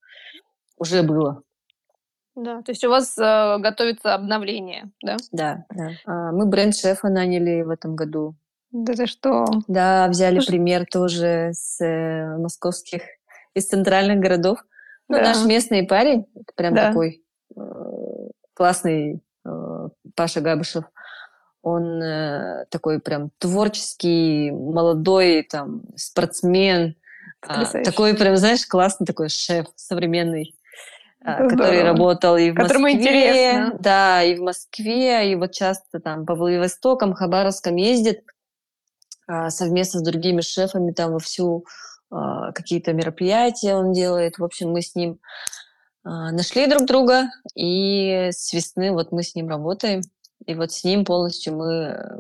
уже было. Да, то есть у вас э, готовится обновление, да? Да, да. А, мы бренд-шефа наняли в этом году. Да ты что? Да, взяли Слушай... пример тоже с э, московских, из центральных городов. Ну, да. наш местный парень, прям да. такой э, классный э, Паша Габышев. Он э, такой прям творческий, молодой там спортсмен. Э, такой прям, знаешь, классный такой шеф современный. Э, который работал и в Которому Москве, интересно. да, и в Москве, и вот часто там по Владивостокам, Хабаровском ездит а, совместно с другими шефами там во всю а, какие-то мероприятия он делает. В общем, мы с ним а, нашли друг друга, и с весны вот мы с ним работаем. И вот с ним полностью мы э,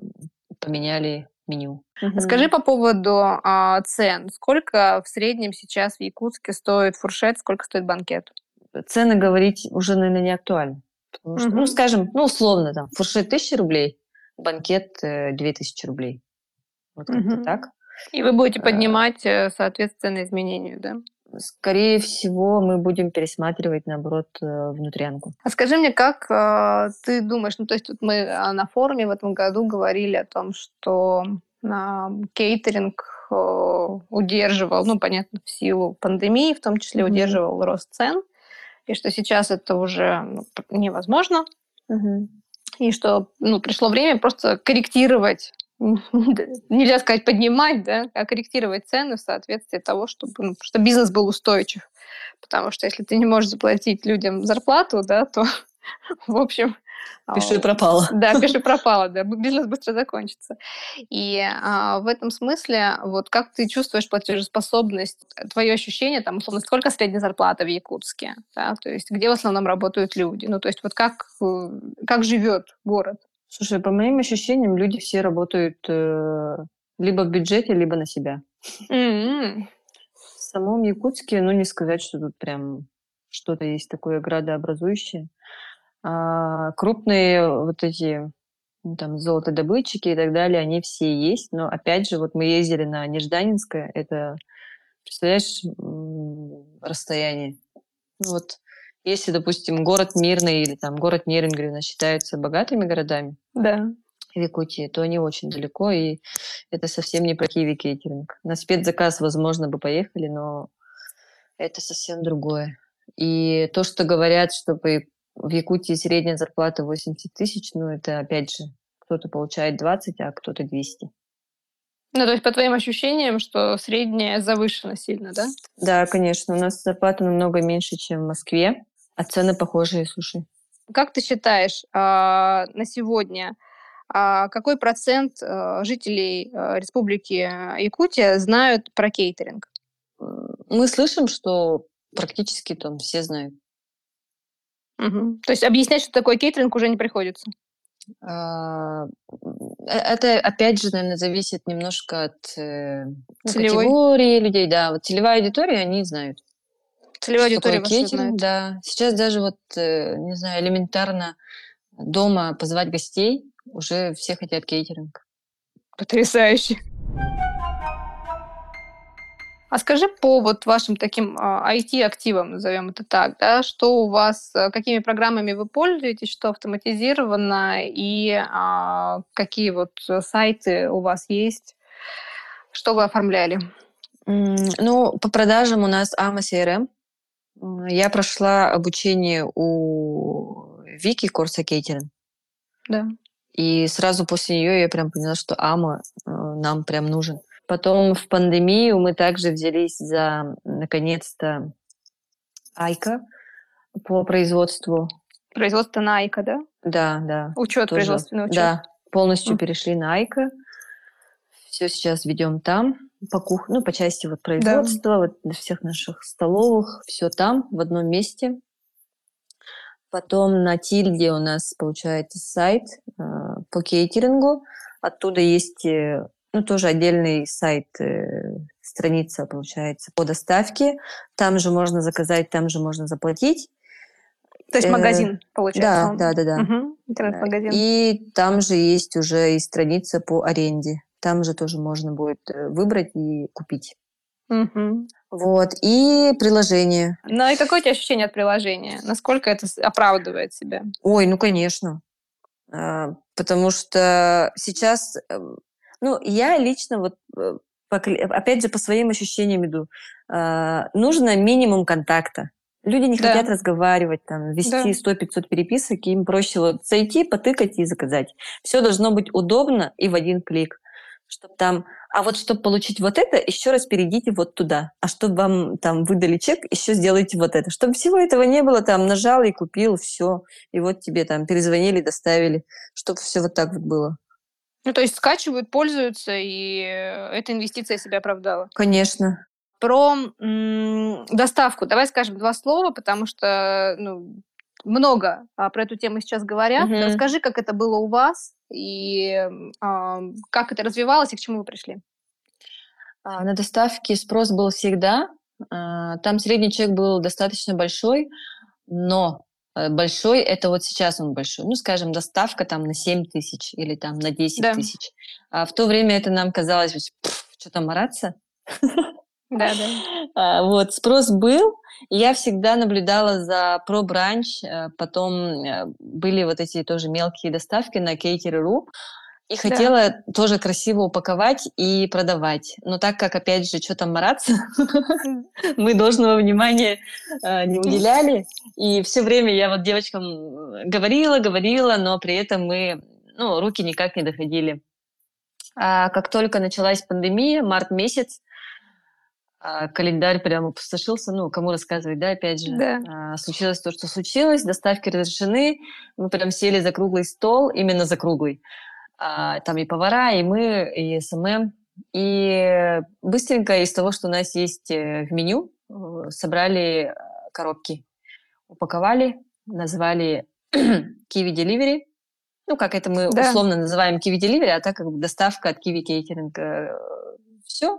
поменяли меню. Uh-huh. Скажи по поводу а, цен. Сколько в среднем сейчас в Якутске стоит фуршет, сколько стоит банкет? Цены говорить уже, наверное, не актуально. Потому что, uh-huh. ну, скажем, ну, условно, там, фуршет 1000 рублей, банкет 2000 э, рублей. Вот как-то так. И вы будете э, поднимать, э, соответственно, изменению, да? Скорее всего, мы будем пересматривать, наоборот, э, внутрянку. А скажи мне, как э, ты думаешь, ну, то есть вот мы на форуме в этом году говорили о том, что э, кейтеринг э, удерживал, ну, понятно, в силу пандемии, в том числе mm-hmm. удерживал рост цен, и что сейчас это уже невозможно, mm-hmm. и что ну, пришло время просто корректировать нельзя сказать поднимать, да, а корректировать цены в соответствии того, чтобы, ну, чтобы бизнес был устойчив. Потому что если ты не можешь заплатить людям зарплату, да, то, в общем... Пиши пропало. Да, пиши пропало, да, бизнес быстро закончится. И а, в этом смысле, вот как ты чувствуешь платежеспособность, твое ощущение, там, условно, сколько средняя зарплата в Якутске, да, то есть где в основном работают люди, ну, то есть вот как, э, как живет город? Слушай, по моим ощущениям, люди все работают э, либо в бюджете, либо на себя. Mm-hmm. В самом Якутске, ну, не сказать, что тут прям что-то есть такое градообразующее. А, крупные вот эти ну, там золотодобытчики и так далее, они все есть, но опять же, вот мы ездили на Нежданинское, это, представляешь, расстояние. Вот если, допустим, город Мирный или там город нас считаются богатыми городами, да. в Якутии, то они очень далеко, и это совсем не про киви кейтеринг. На спецзаказ, возможно, бы поехали, но это совсем другое. И то, что говорят, чтобы в Якутии средняя зарплата 80 тысяч, ну, это, опять же, кто-то получает 20, а кто-то 200. Ну, то есть, по твоим ощущениям, что средняя завышена сильно, да? Да, конечно. У нас зарплата намного меньше, чем в Москве, а цены похожие, слушай. Как ты считаешь, а, на сегодня а какой процент а, жителей Республики Якутия знают про кейтеринг? Мы слышим, что практически там все знают. Угу. То есть объяснять, что такое кейтеринг, уже не приходится? А, э, это, опять же, наверное, зависит немножко от э, ну, категории людей. Да, вот целевая аудитория, они знают. Целевая аудитория кейтеринг, да. Сейчас даже вот, э, не знаю, элементарно дома позвать гостей, уже все хотят кейтеринг. Потрясающе. А скажи по вот вашим таким IT-активам, а, назовем это так, да, что у вас, э, какими программами вы пользуетесь, что автоматизировано и а, какие вот сайты у вас есть, что вы оформляли? Ну, по продажам у нас AMA CRM. Я прошла обучение у Вики Корса Кейтерин. Да. И сразу после нее я прям поняла, что AMA э, нам прям нужен. Потом в пандемию мы также взялись за, наконец-то, Айка по производству. Производство на Айка, да? Да, да. Учет, тоже, производственный учет. Да, полностью mm. перешли на Айка. Все сейчас ведем там по кухне, ну, по части вот производства, да. вот для всех наших столовых, все там, в одном месте. Потом на Тильде у нас получается сайт э, по кейтерингу. Оттуда есть э, ну, тоже отдельный сайт, э, страница, получается, по доставке. Там же можно заказать, там же можно заплатить. То есть э, магазин, получается? Да, да, да, да. Угу, интернет-магазин. И там же есть уже и страница по аренде. Там же тоже можно будет э, выбрать и купить. Угу. Вот. И приложение. Ну и какое у тебя ощущение от приложения? Насколько это оправдывает себя? Ой, ну конечно. А, потому что сейчас эм, ну, я лично вот э, опять же, по своим ощущениям иду. А, нужно минимум контакта. Люди не да. хотят разговаривать, там, вести да. 100-500 переписок, им проще вот зайти, потыкать и заказать. Все должно быть удобно и в один клик. Чтобы там, а вот чтобы получить вот это, еще раз перейдите вот туда. А чтобы вам там выдали чек, еще сделайте вот это. Чтобы всего этого не было, там нажал и купил, все. И вот тебе там перезвонили, доставили. Чтобы все вот так вот было. Ну, то есть скачивают, пользуются, и э, эта инвестиция себя оправдала. Конечно. Про м- доставку. Давай скажем два слова, потому что ну, много а, про эту тему сейчас говорят. Угу. Расскажи, как это было у вас, и а, как это развивалось, и к чему вы пришли. А, на доставке спрос был всегда. А, там средний чек был достаточно большой, но большой, это вот сейчас он большой. Ну, скажем, доставка там на 7 тысяч или там на 10 да. тысяч. А в то время это нам казалось, что там мараться. Да, да. А, вот, спрос был. Я всегда наблюдала за про-бранч, э, потом э, были вот эти тоже мелкие доставки на кейтеры.ру. И да. хотела тоже красиво упаковать и продавать. Но так как, опять же, что там мараться, мы должного внимания э, не уделяли. И все время я вот девочкам говорила, говорила, но при этом мы, ну, руки никак не доходили. А как только началась пандемия, март месяц, а, календарь прямо опустошился, ну, кому рассказывать, да, опять же. Да. А, случилось то, что случилось, доставки разрешены, мы прям сели за круглый стол, именно за круглый, там и повара, и мы, и СММ. И быстренько из того, что у нас есть э, в меню, э, собрали э, коробки, упаковали, назвали Kiwi Delivery. Ну, как это мы да. условно называем Kiwi Delivery, а так как доставка от Kiwi Catering. Все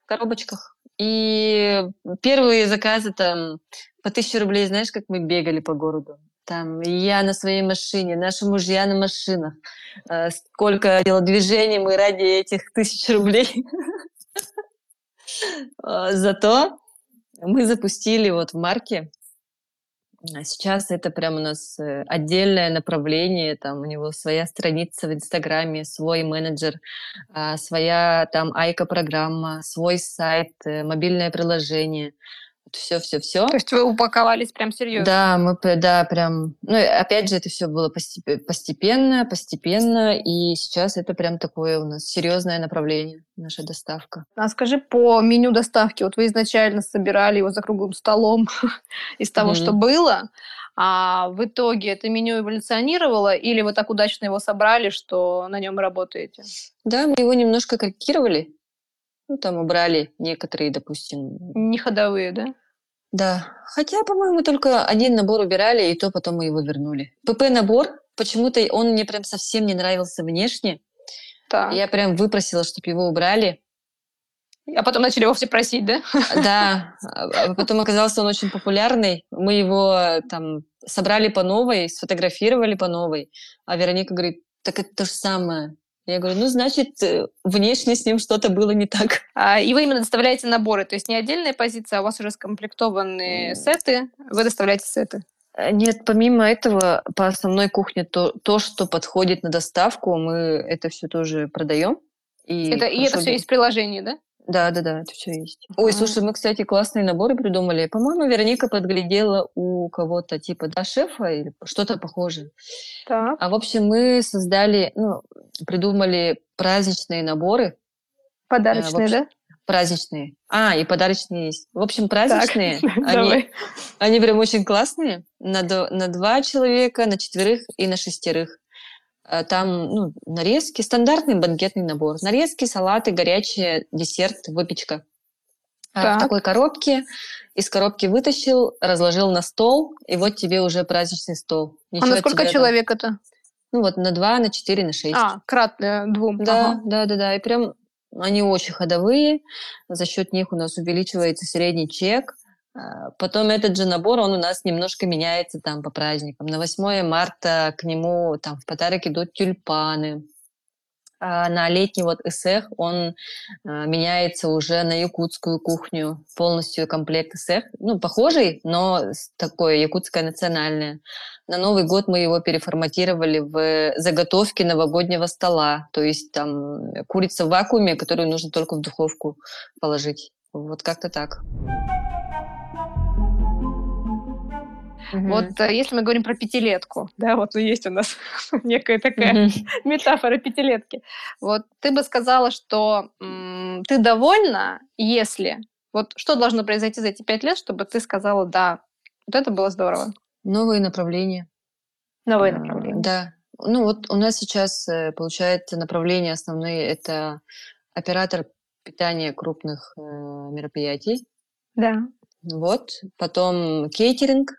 в коробочках. И первые заказы там по тысяче рублей, знаешь, как мы бегали по городу. Там я на своей машине, наши мужья на машинах. Э, сколько телодвижений мы ради этих тысяч рублей. Э, зато Мы запустили вот в марте а сейчас это прям у нас э, отдельное направление, там у него своя страница в Инстаграме, свой менеджер, а, своя там айка-программа, свой сайт, мобильное приложение все, все, все. То есть вы упаковались прям серьезно? Да, мы, да, прям, ну, опять же, это все было постепенно, постепенно, и сейчас это прям такое у нас серьезное направление, наша доставка. А скажи по меню доставки, вот вы изначально собирали его за круглым столом из того, mm-hmm. что было, а в итоге это меню эволюционировало, или вы так удачно его собрали, что на нем работаете? Да, мы его немножко корректировали, ну, там убрали некоторые, допустим... Не ходовые, да? Да. Хотя, по-моему, только один набор убирали, и то потом мы его вернули. ПП-набор, почему-то он мне прям совсем не нравился внешне. Так. Я прям выпросила, чтобы его убрали. А потом начали его все просить, да? Да. А потом оказался он очень популярный. Мы его там собрали по новой, сфотографировали по новой. А Вероника говорит, так это то же самое. Я говорю, ну, значит, э, внешне с ним что-то было не так. А, и вы именно доставляете наборы, то есть не отдельная позиция, а у вас уже скомплектованные сеты, вы доставляете сеты? Э, нет, помимо этого, по основной кухне то, то что подходит на доставку, мы это все тоже продаем. И, это, и это все есть в приложении, да? Да, да, да, это все есть. Ой, а. слушай, мы, кстати, классные наборы придумали. По-моему, Вероника подглядела у кого-то типа, да, шефа или что-то похожее. Так. А в общем, мы создали, ну, придумали праздничные наборы. Подарочные, э, общем, да? Праздничные. А, и подарочные есть. В общем, праздничные. Так, они, давай. они прям очень классные. На, на два человека, на четверых и на шестерых. Э, там ну, нарезки, стандартный банкетный набор. Нарезки, салаты, горячие, десерт, выпечка. А так. В такой коробке. Из коробки вытащил, разложил на стол, и вот тебе уже праздничный стол. А Ничего а на сколько человек там... это? Ну вот на два, на четыре, на шесть. А, кратно двум. Да, ага. да, да, да. И прям они очень ходовые. За счет них у нас увеличивается средний чек. А, потом этот же набор, он у нас немножко меняется там по праздникам. На 8 марта к нему там в подарок идут тюльпаны. А на летний вот эсэх он а, меняется уже на якутскую кухню. Полностью комплект эсэх. Ну, похожий, но такое якутское национальное. На Новый год мы его переформатировали в заготовки новогоднего стола. То есть там курица в вакууме, которую нужно только в духовку положить. Вот как-то так. Угу. Вот э, если мы говорим про пятилетку, да, вот ну, есть у нас некая такая угу. метафора пятилетки. Вот ты бы сказала, что м- ты довольна, если... Вот что должно произойти за эти пять лет, чтобы ты сказала, да, вот это было здорово? Новые направления. Новые а, направления. Да. Ну вот у нас сейчас, э, получается, направления основные – это оператор питания крупных э, мероприятий. Да. Вот. Потом кейтеринг,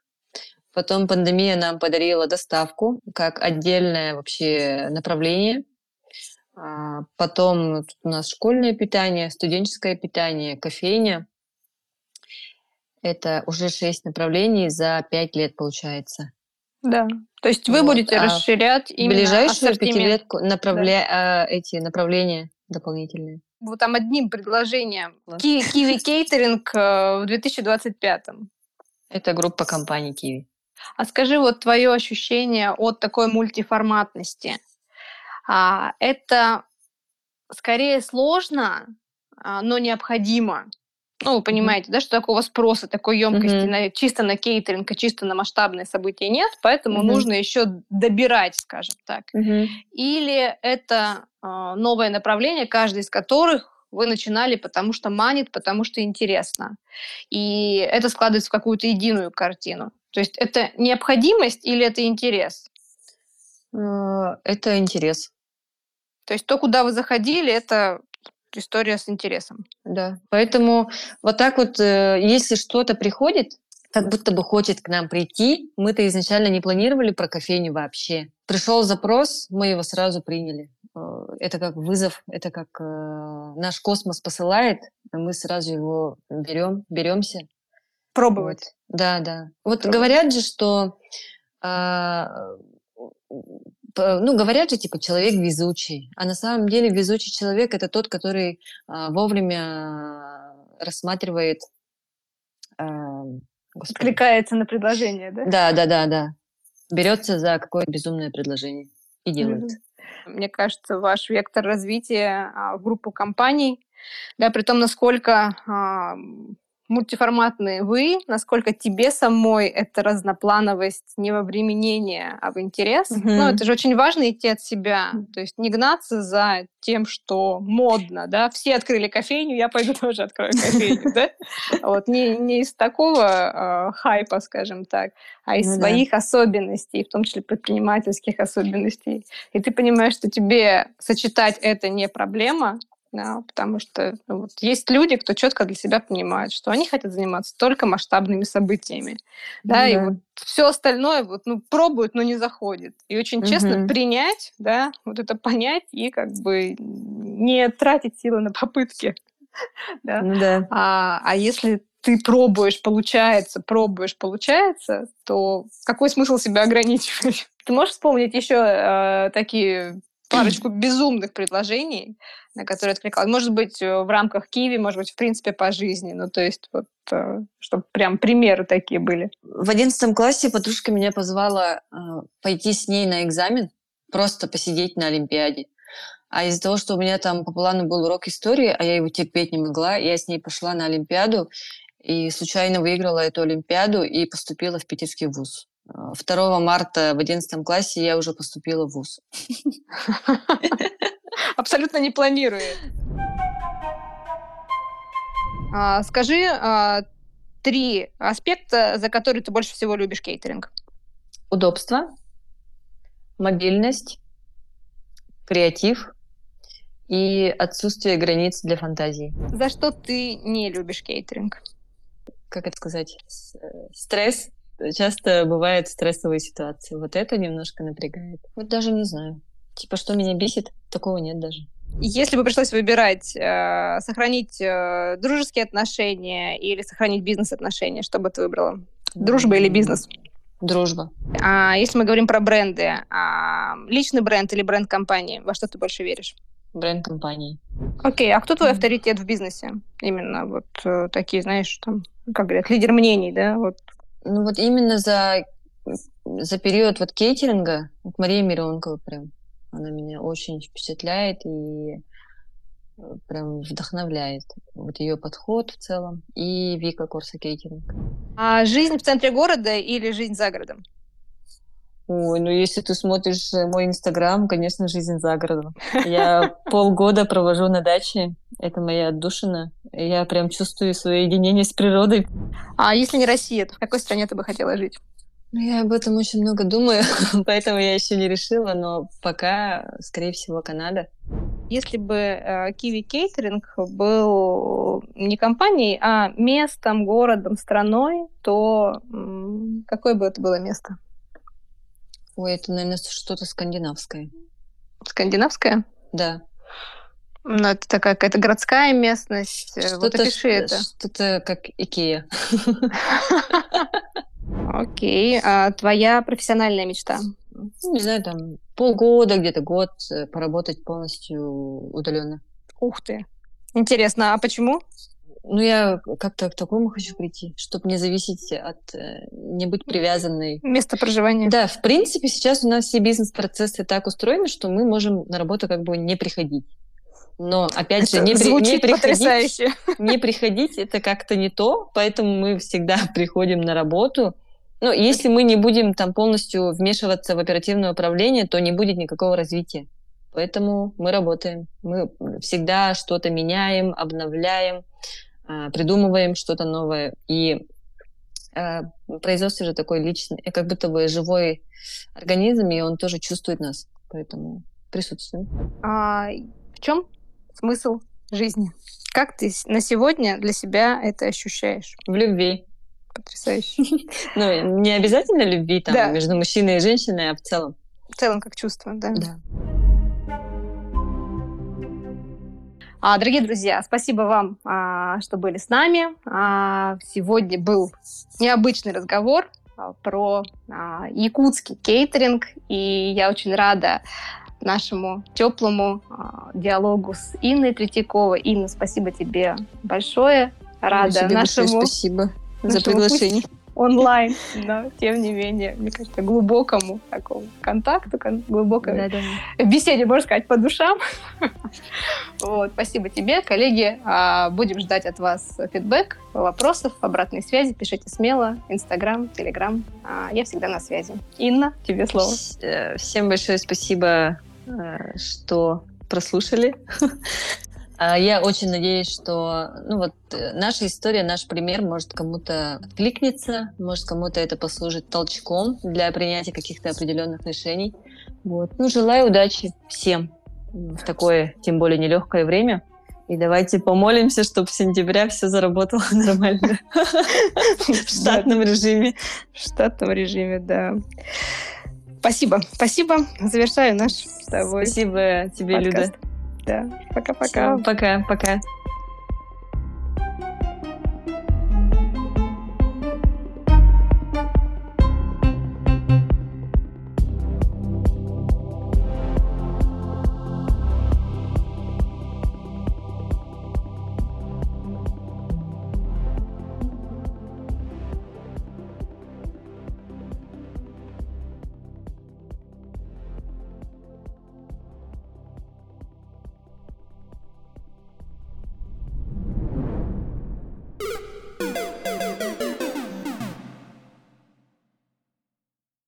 Потом пандемия нам подарила доставку как отдельное вообще направление. А, потом у нас школьное питание, студенческое питание, кофейня. Это уже шесть направлений за пять лет получается. Да. То есть вы вот. будете а расширять именно ближайшую ассортимент. пятилетку направля... да. эти направления дополнительные. Вот там одним предложением. Киви кейтеринг э, в 2025. Это группа компаний Киви. А скажи вот твое ощущение от такой мультиформатности. А, это скорее сложно, а, но необходимо. Ну, вы понимаете, mm-hmm. да, что такого спроса, такой емкости mm-hmm. на, чисто на кейтеринг, и чисто на масштабные события нет, поэтому mm-hmm. нужно еще добирать, скажем так. Mm-hmm. Или это э, новое направление, каждый из которых вы начинали, потому что манит, потому что интересно. И это складывается в какую-то единую картину. То есть это необходимость или это интерес? А, это интерес. То есть то, куда вы заходили, это история с интересом. Да. Поэтому вот так вот, э, если что-то приходит, как будто бы хочет к нам прийти, мы-то изначально не планировали про кофейню вообще. Пришел запрос, мы его сразу приняли. Э, это как вызов, это как э, наш космос посылает, мы сразу его берем, беремся Пробовать. Вот. Да, да. Вот Пробовать. говорят же, что а, ну, говорят же, типа, человек везучий. А на самом деле везучий человек – это тот, который а, вовремя рассматривает Откликается на предложение, да? Да, да, да, да. Берется за какое-то безумное предложение и делает. Мне кажется, ваш вектор развития а, в группу компаний, да, при том, насколько а, мультиформатные вы, насколько тебе самой эта разноплановость не во применение, а в интерес. Mm-hmm. Ну, это же очень важно идти от себя. То есть не гнаться за тем, что модно, да. Все открыли кофейню, я пойду тоже открою кофейню, да. Вот не, не из такого э, хайпа, скажем так, а из ну, своих особенностей, в том числе предпринимательских особенностей. И ты понимаешь, что тебе сочетать это не проблема, да, потому что ну, вот, есть люди, кто четко для себя понимает, что они хотят заниматься только масштабными событиями, да, да. и вот все остальное вот, ну, пробуют, но не заходит. И очень честно принять, да, вот это понять и как бы не тратить силы на попытки. да. Да. А, а если ты пробуешь, получается, пробуешь, получается, то какой смысл себя ограничивать? Ты можешь вспомнить еще э, такие парочку безумных предложений, на которые откликалась. Может быть, э, в рамках Киви, может быть, в принципе, по жизни. Ну, то есть, вот, э, чтобы прям примеры такие были. В одиннадцатом классе подружка меня позвала э, пойти с ней на экзамен, просто посидеть на Олимпиаде. А из-за того, что у меня там по плану был урок истории, а я его терпеть не могла, я с ней пошла на Олимпиаду и случайно выиграла эту Олимпиаду и поступила в питерский вуз. 2 марта в 11 классе я уже поступила в ВУЗ. Абсолютно не планируя. А, скажи а, три аспекта, за которые ты больше всего любишь кейтеринг. Удобство, мобильность, креатив и отсутствие границ для фантазии. За что ты не любишь кейтеринг? Как это сказать? Э, стресс, часто бывают стрессовые ситуации. Вот это немножко напрягает. Вот даже не знаю. Типа, что меня бесит, такого нет даже. Если бы пришлось выбирать, э, сохранить э, дружеские отношения или сохранить бизнес-отношения, что бы ты выбрала? Дружба или бизнес? Дружба. А если мы говорим про бренды, а, личный бренд или бренд компании, во что ты больше веришь? Бренд компании. Окей, а кто твой авторитет в бизнесе? Именно вот э, такие, знаешь, там, как говорят, лидер мнений, да? Вот ну вот именно за, за период вот кейтеринга, вот Мария Миронкова прям, она меня очень впечатляет и э, прям вдохновляет. Вот ее подход в целом и Вика Корса Кейтеринг. А жизнь в центре города или жизнь за городом? Ой, ну если ты смотришь э, мой инстаграм, конечно, жизнь за городом. Я полгода провожу на даче. Это моя отдушина. Я прям чувствую свое единение с природой. А если не Россия, то в какой стране ты бы хотела жить? Ну, я об этом очень много думаю, поэтому я еще не решила, но пока, скорее всего, Канада. Если бы э, Kiwi Catering был не компанией, а местом, городом, страной, то м- какое бы это было место? Ой, это, наверное, что-то скандинавское. Скандинавское? Да. Ну, это такая какая-то городская местность. Что-то, вот опиши это. Что-то как Икея. Окей. А твоя профессиональная мечта? Ну, не знаю, там полгода, где-то год э, поработать полностью удаленно. Ух ты. Интересно, а почему? Ну, я как-то к такому хочу прийти, чтобы не зависеть от, э, не быть привязанной. Место проживания. Да, в принципе, сейчас у нас все бизнес-процессы так устроены, что мы можем на работу как бы не приходить. Но, опять это же, не, при, не, приходить, не приходить это как-то не то, поэтому мы всегда приходим на работу. Ну, если мы не будем там полностью вмешиваться в оперативное управление, то не будет никакого развития. Поэтому мы работаем. Мы всегда что-то меняем, обновляем. А, придумываем что-то новое. И э, производство же такой личный, э, как будто бы живой организм, и он тоже чувствует нас, поэтому присутствуем. А в чем смысл жизни? Как ты на сегодня для себя это ощущаешь? В любви. Потрясающе. Ну, не обязательно любви там между мужчиной и женщиной, а в целом. В целом как чувство, да? Да. Дорогие друзья, спасибо вам, а, что были с нами. А, сегодня был необычный разговор про якутский кейтеринг, и я очень рада нашему теплому диалогу с Инной Третьяковой. Инна, спасибо тебе большое. Рада нашему спасибо. за приглашение онлайн, но тем не менее, мне кажется, глубокому такому контакту, глубокой да, да. беседе, можно сказать, по душам. вот, спасибо тебе, коллеги. А, будем ждать от вас фидбэк, вопросов, обратной связи. Пишите смело. Инстаграм, Телеграм. А, я всегда на связи. Инна, тебе слово. Э, всем большое спасибо, э, что прослушали. А, я очень надеюсь, что ну вот, э, наша история, наш пример может кому-то откликнется, может кому-то это послужит толчком для принятия каких-то определенных решений. Вот. Ну, желаю удачи всем в такое, тем более, нелегкое время. И давайте помолимся, чтобы в сентябре все заработало нормально. В штатном режиме. В штатном режиме, да. Спасибо. Спасибо. Завершаю наш с тобой Спасибо тебе, Люда. Да, пока-пока. Пока-пока.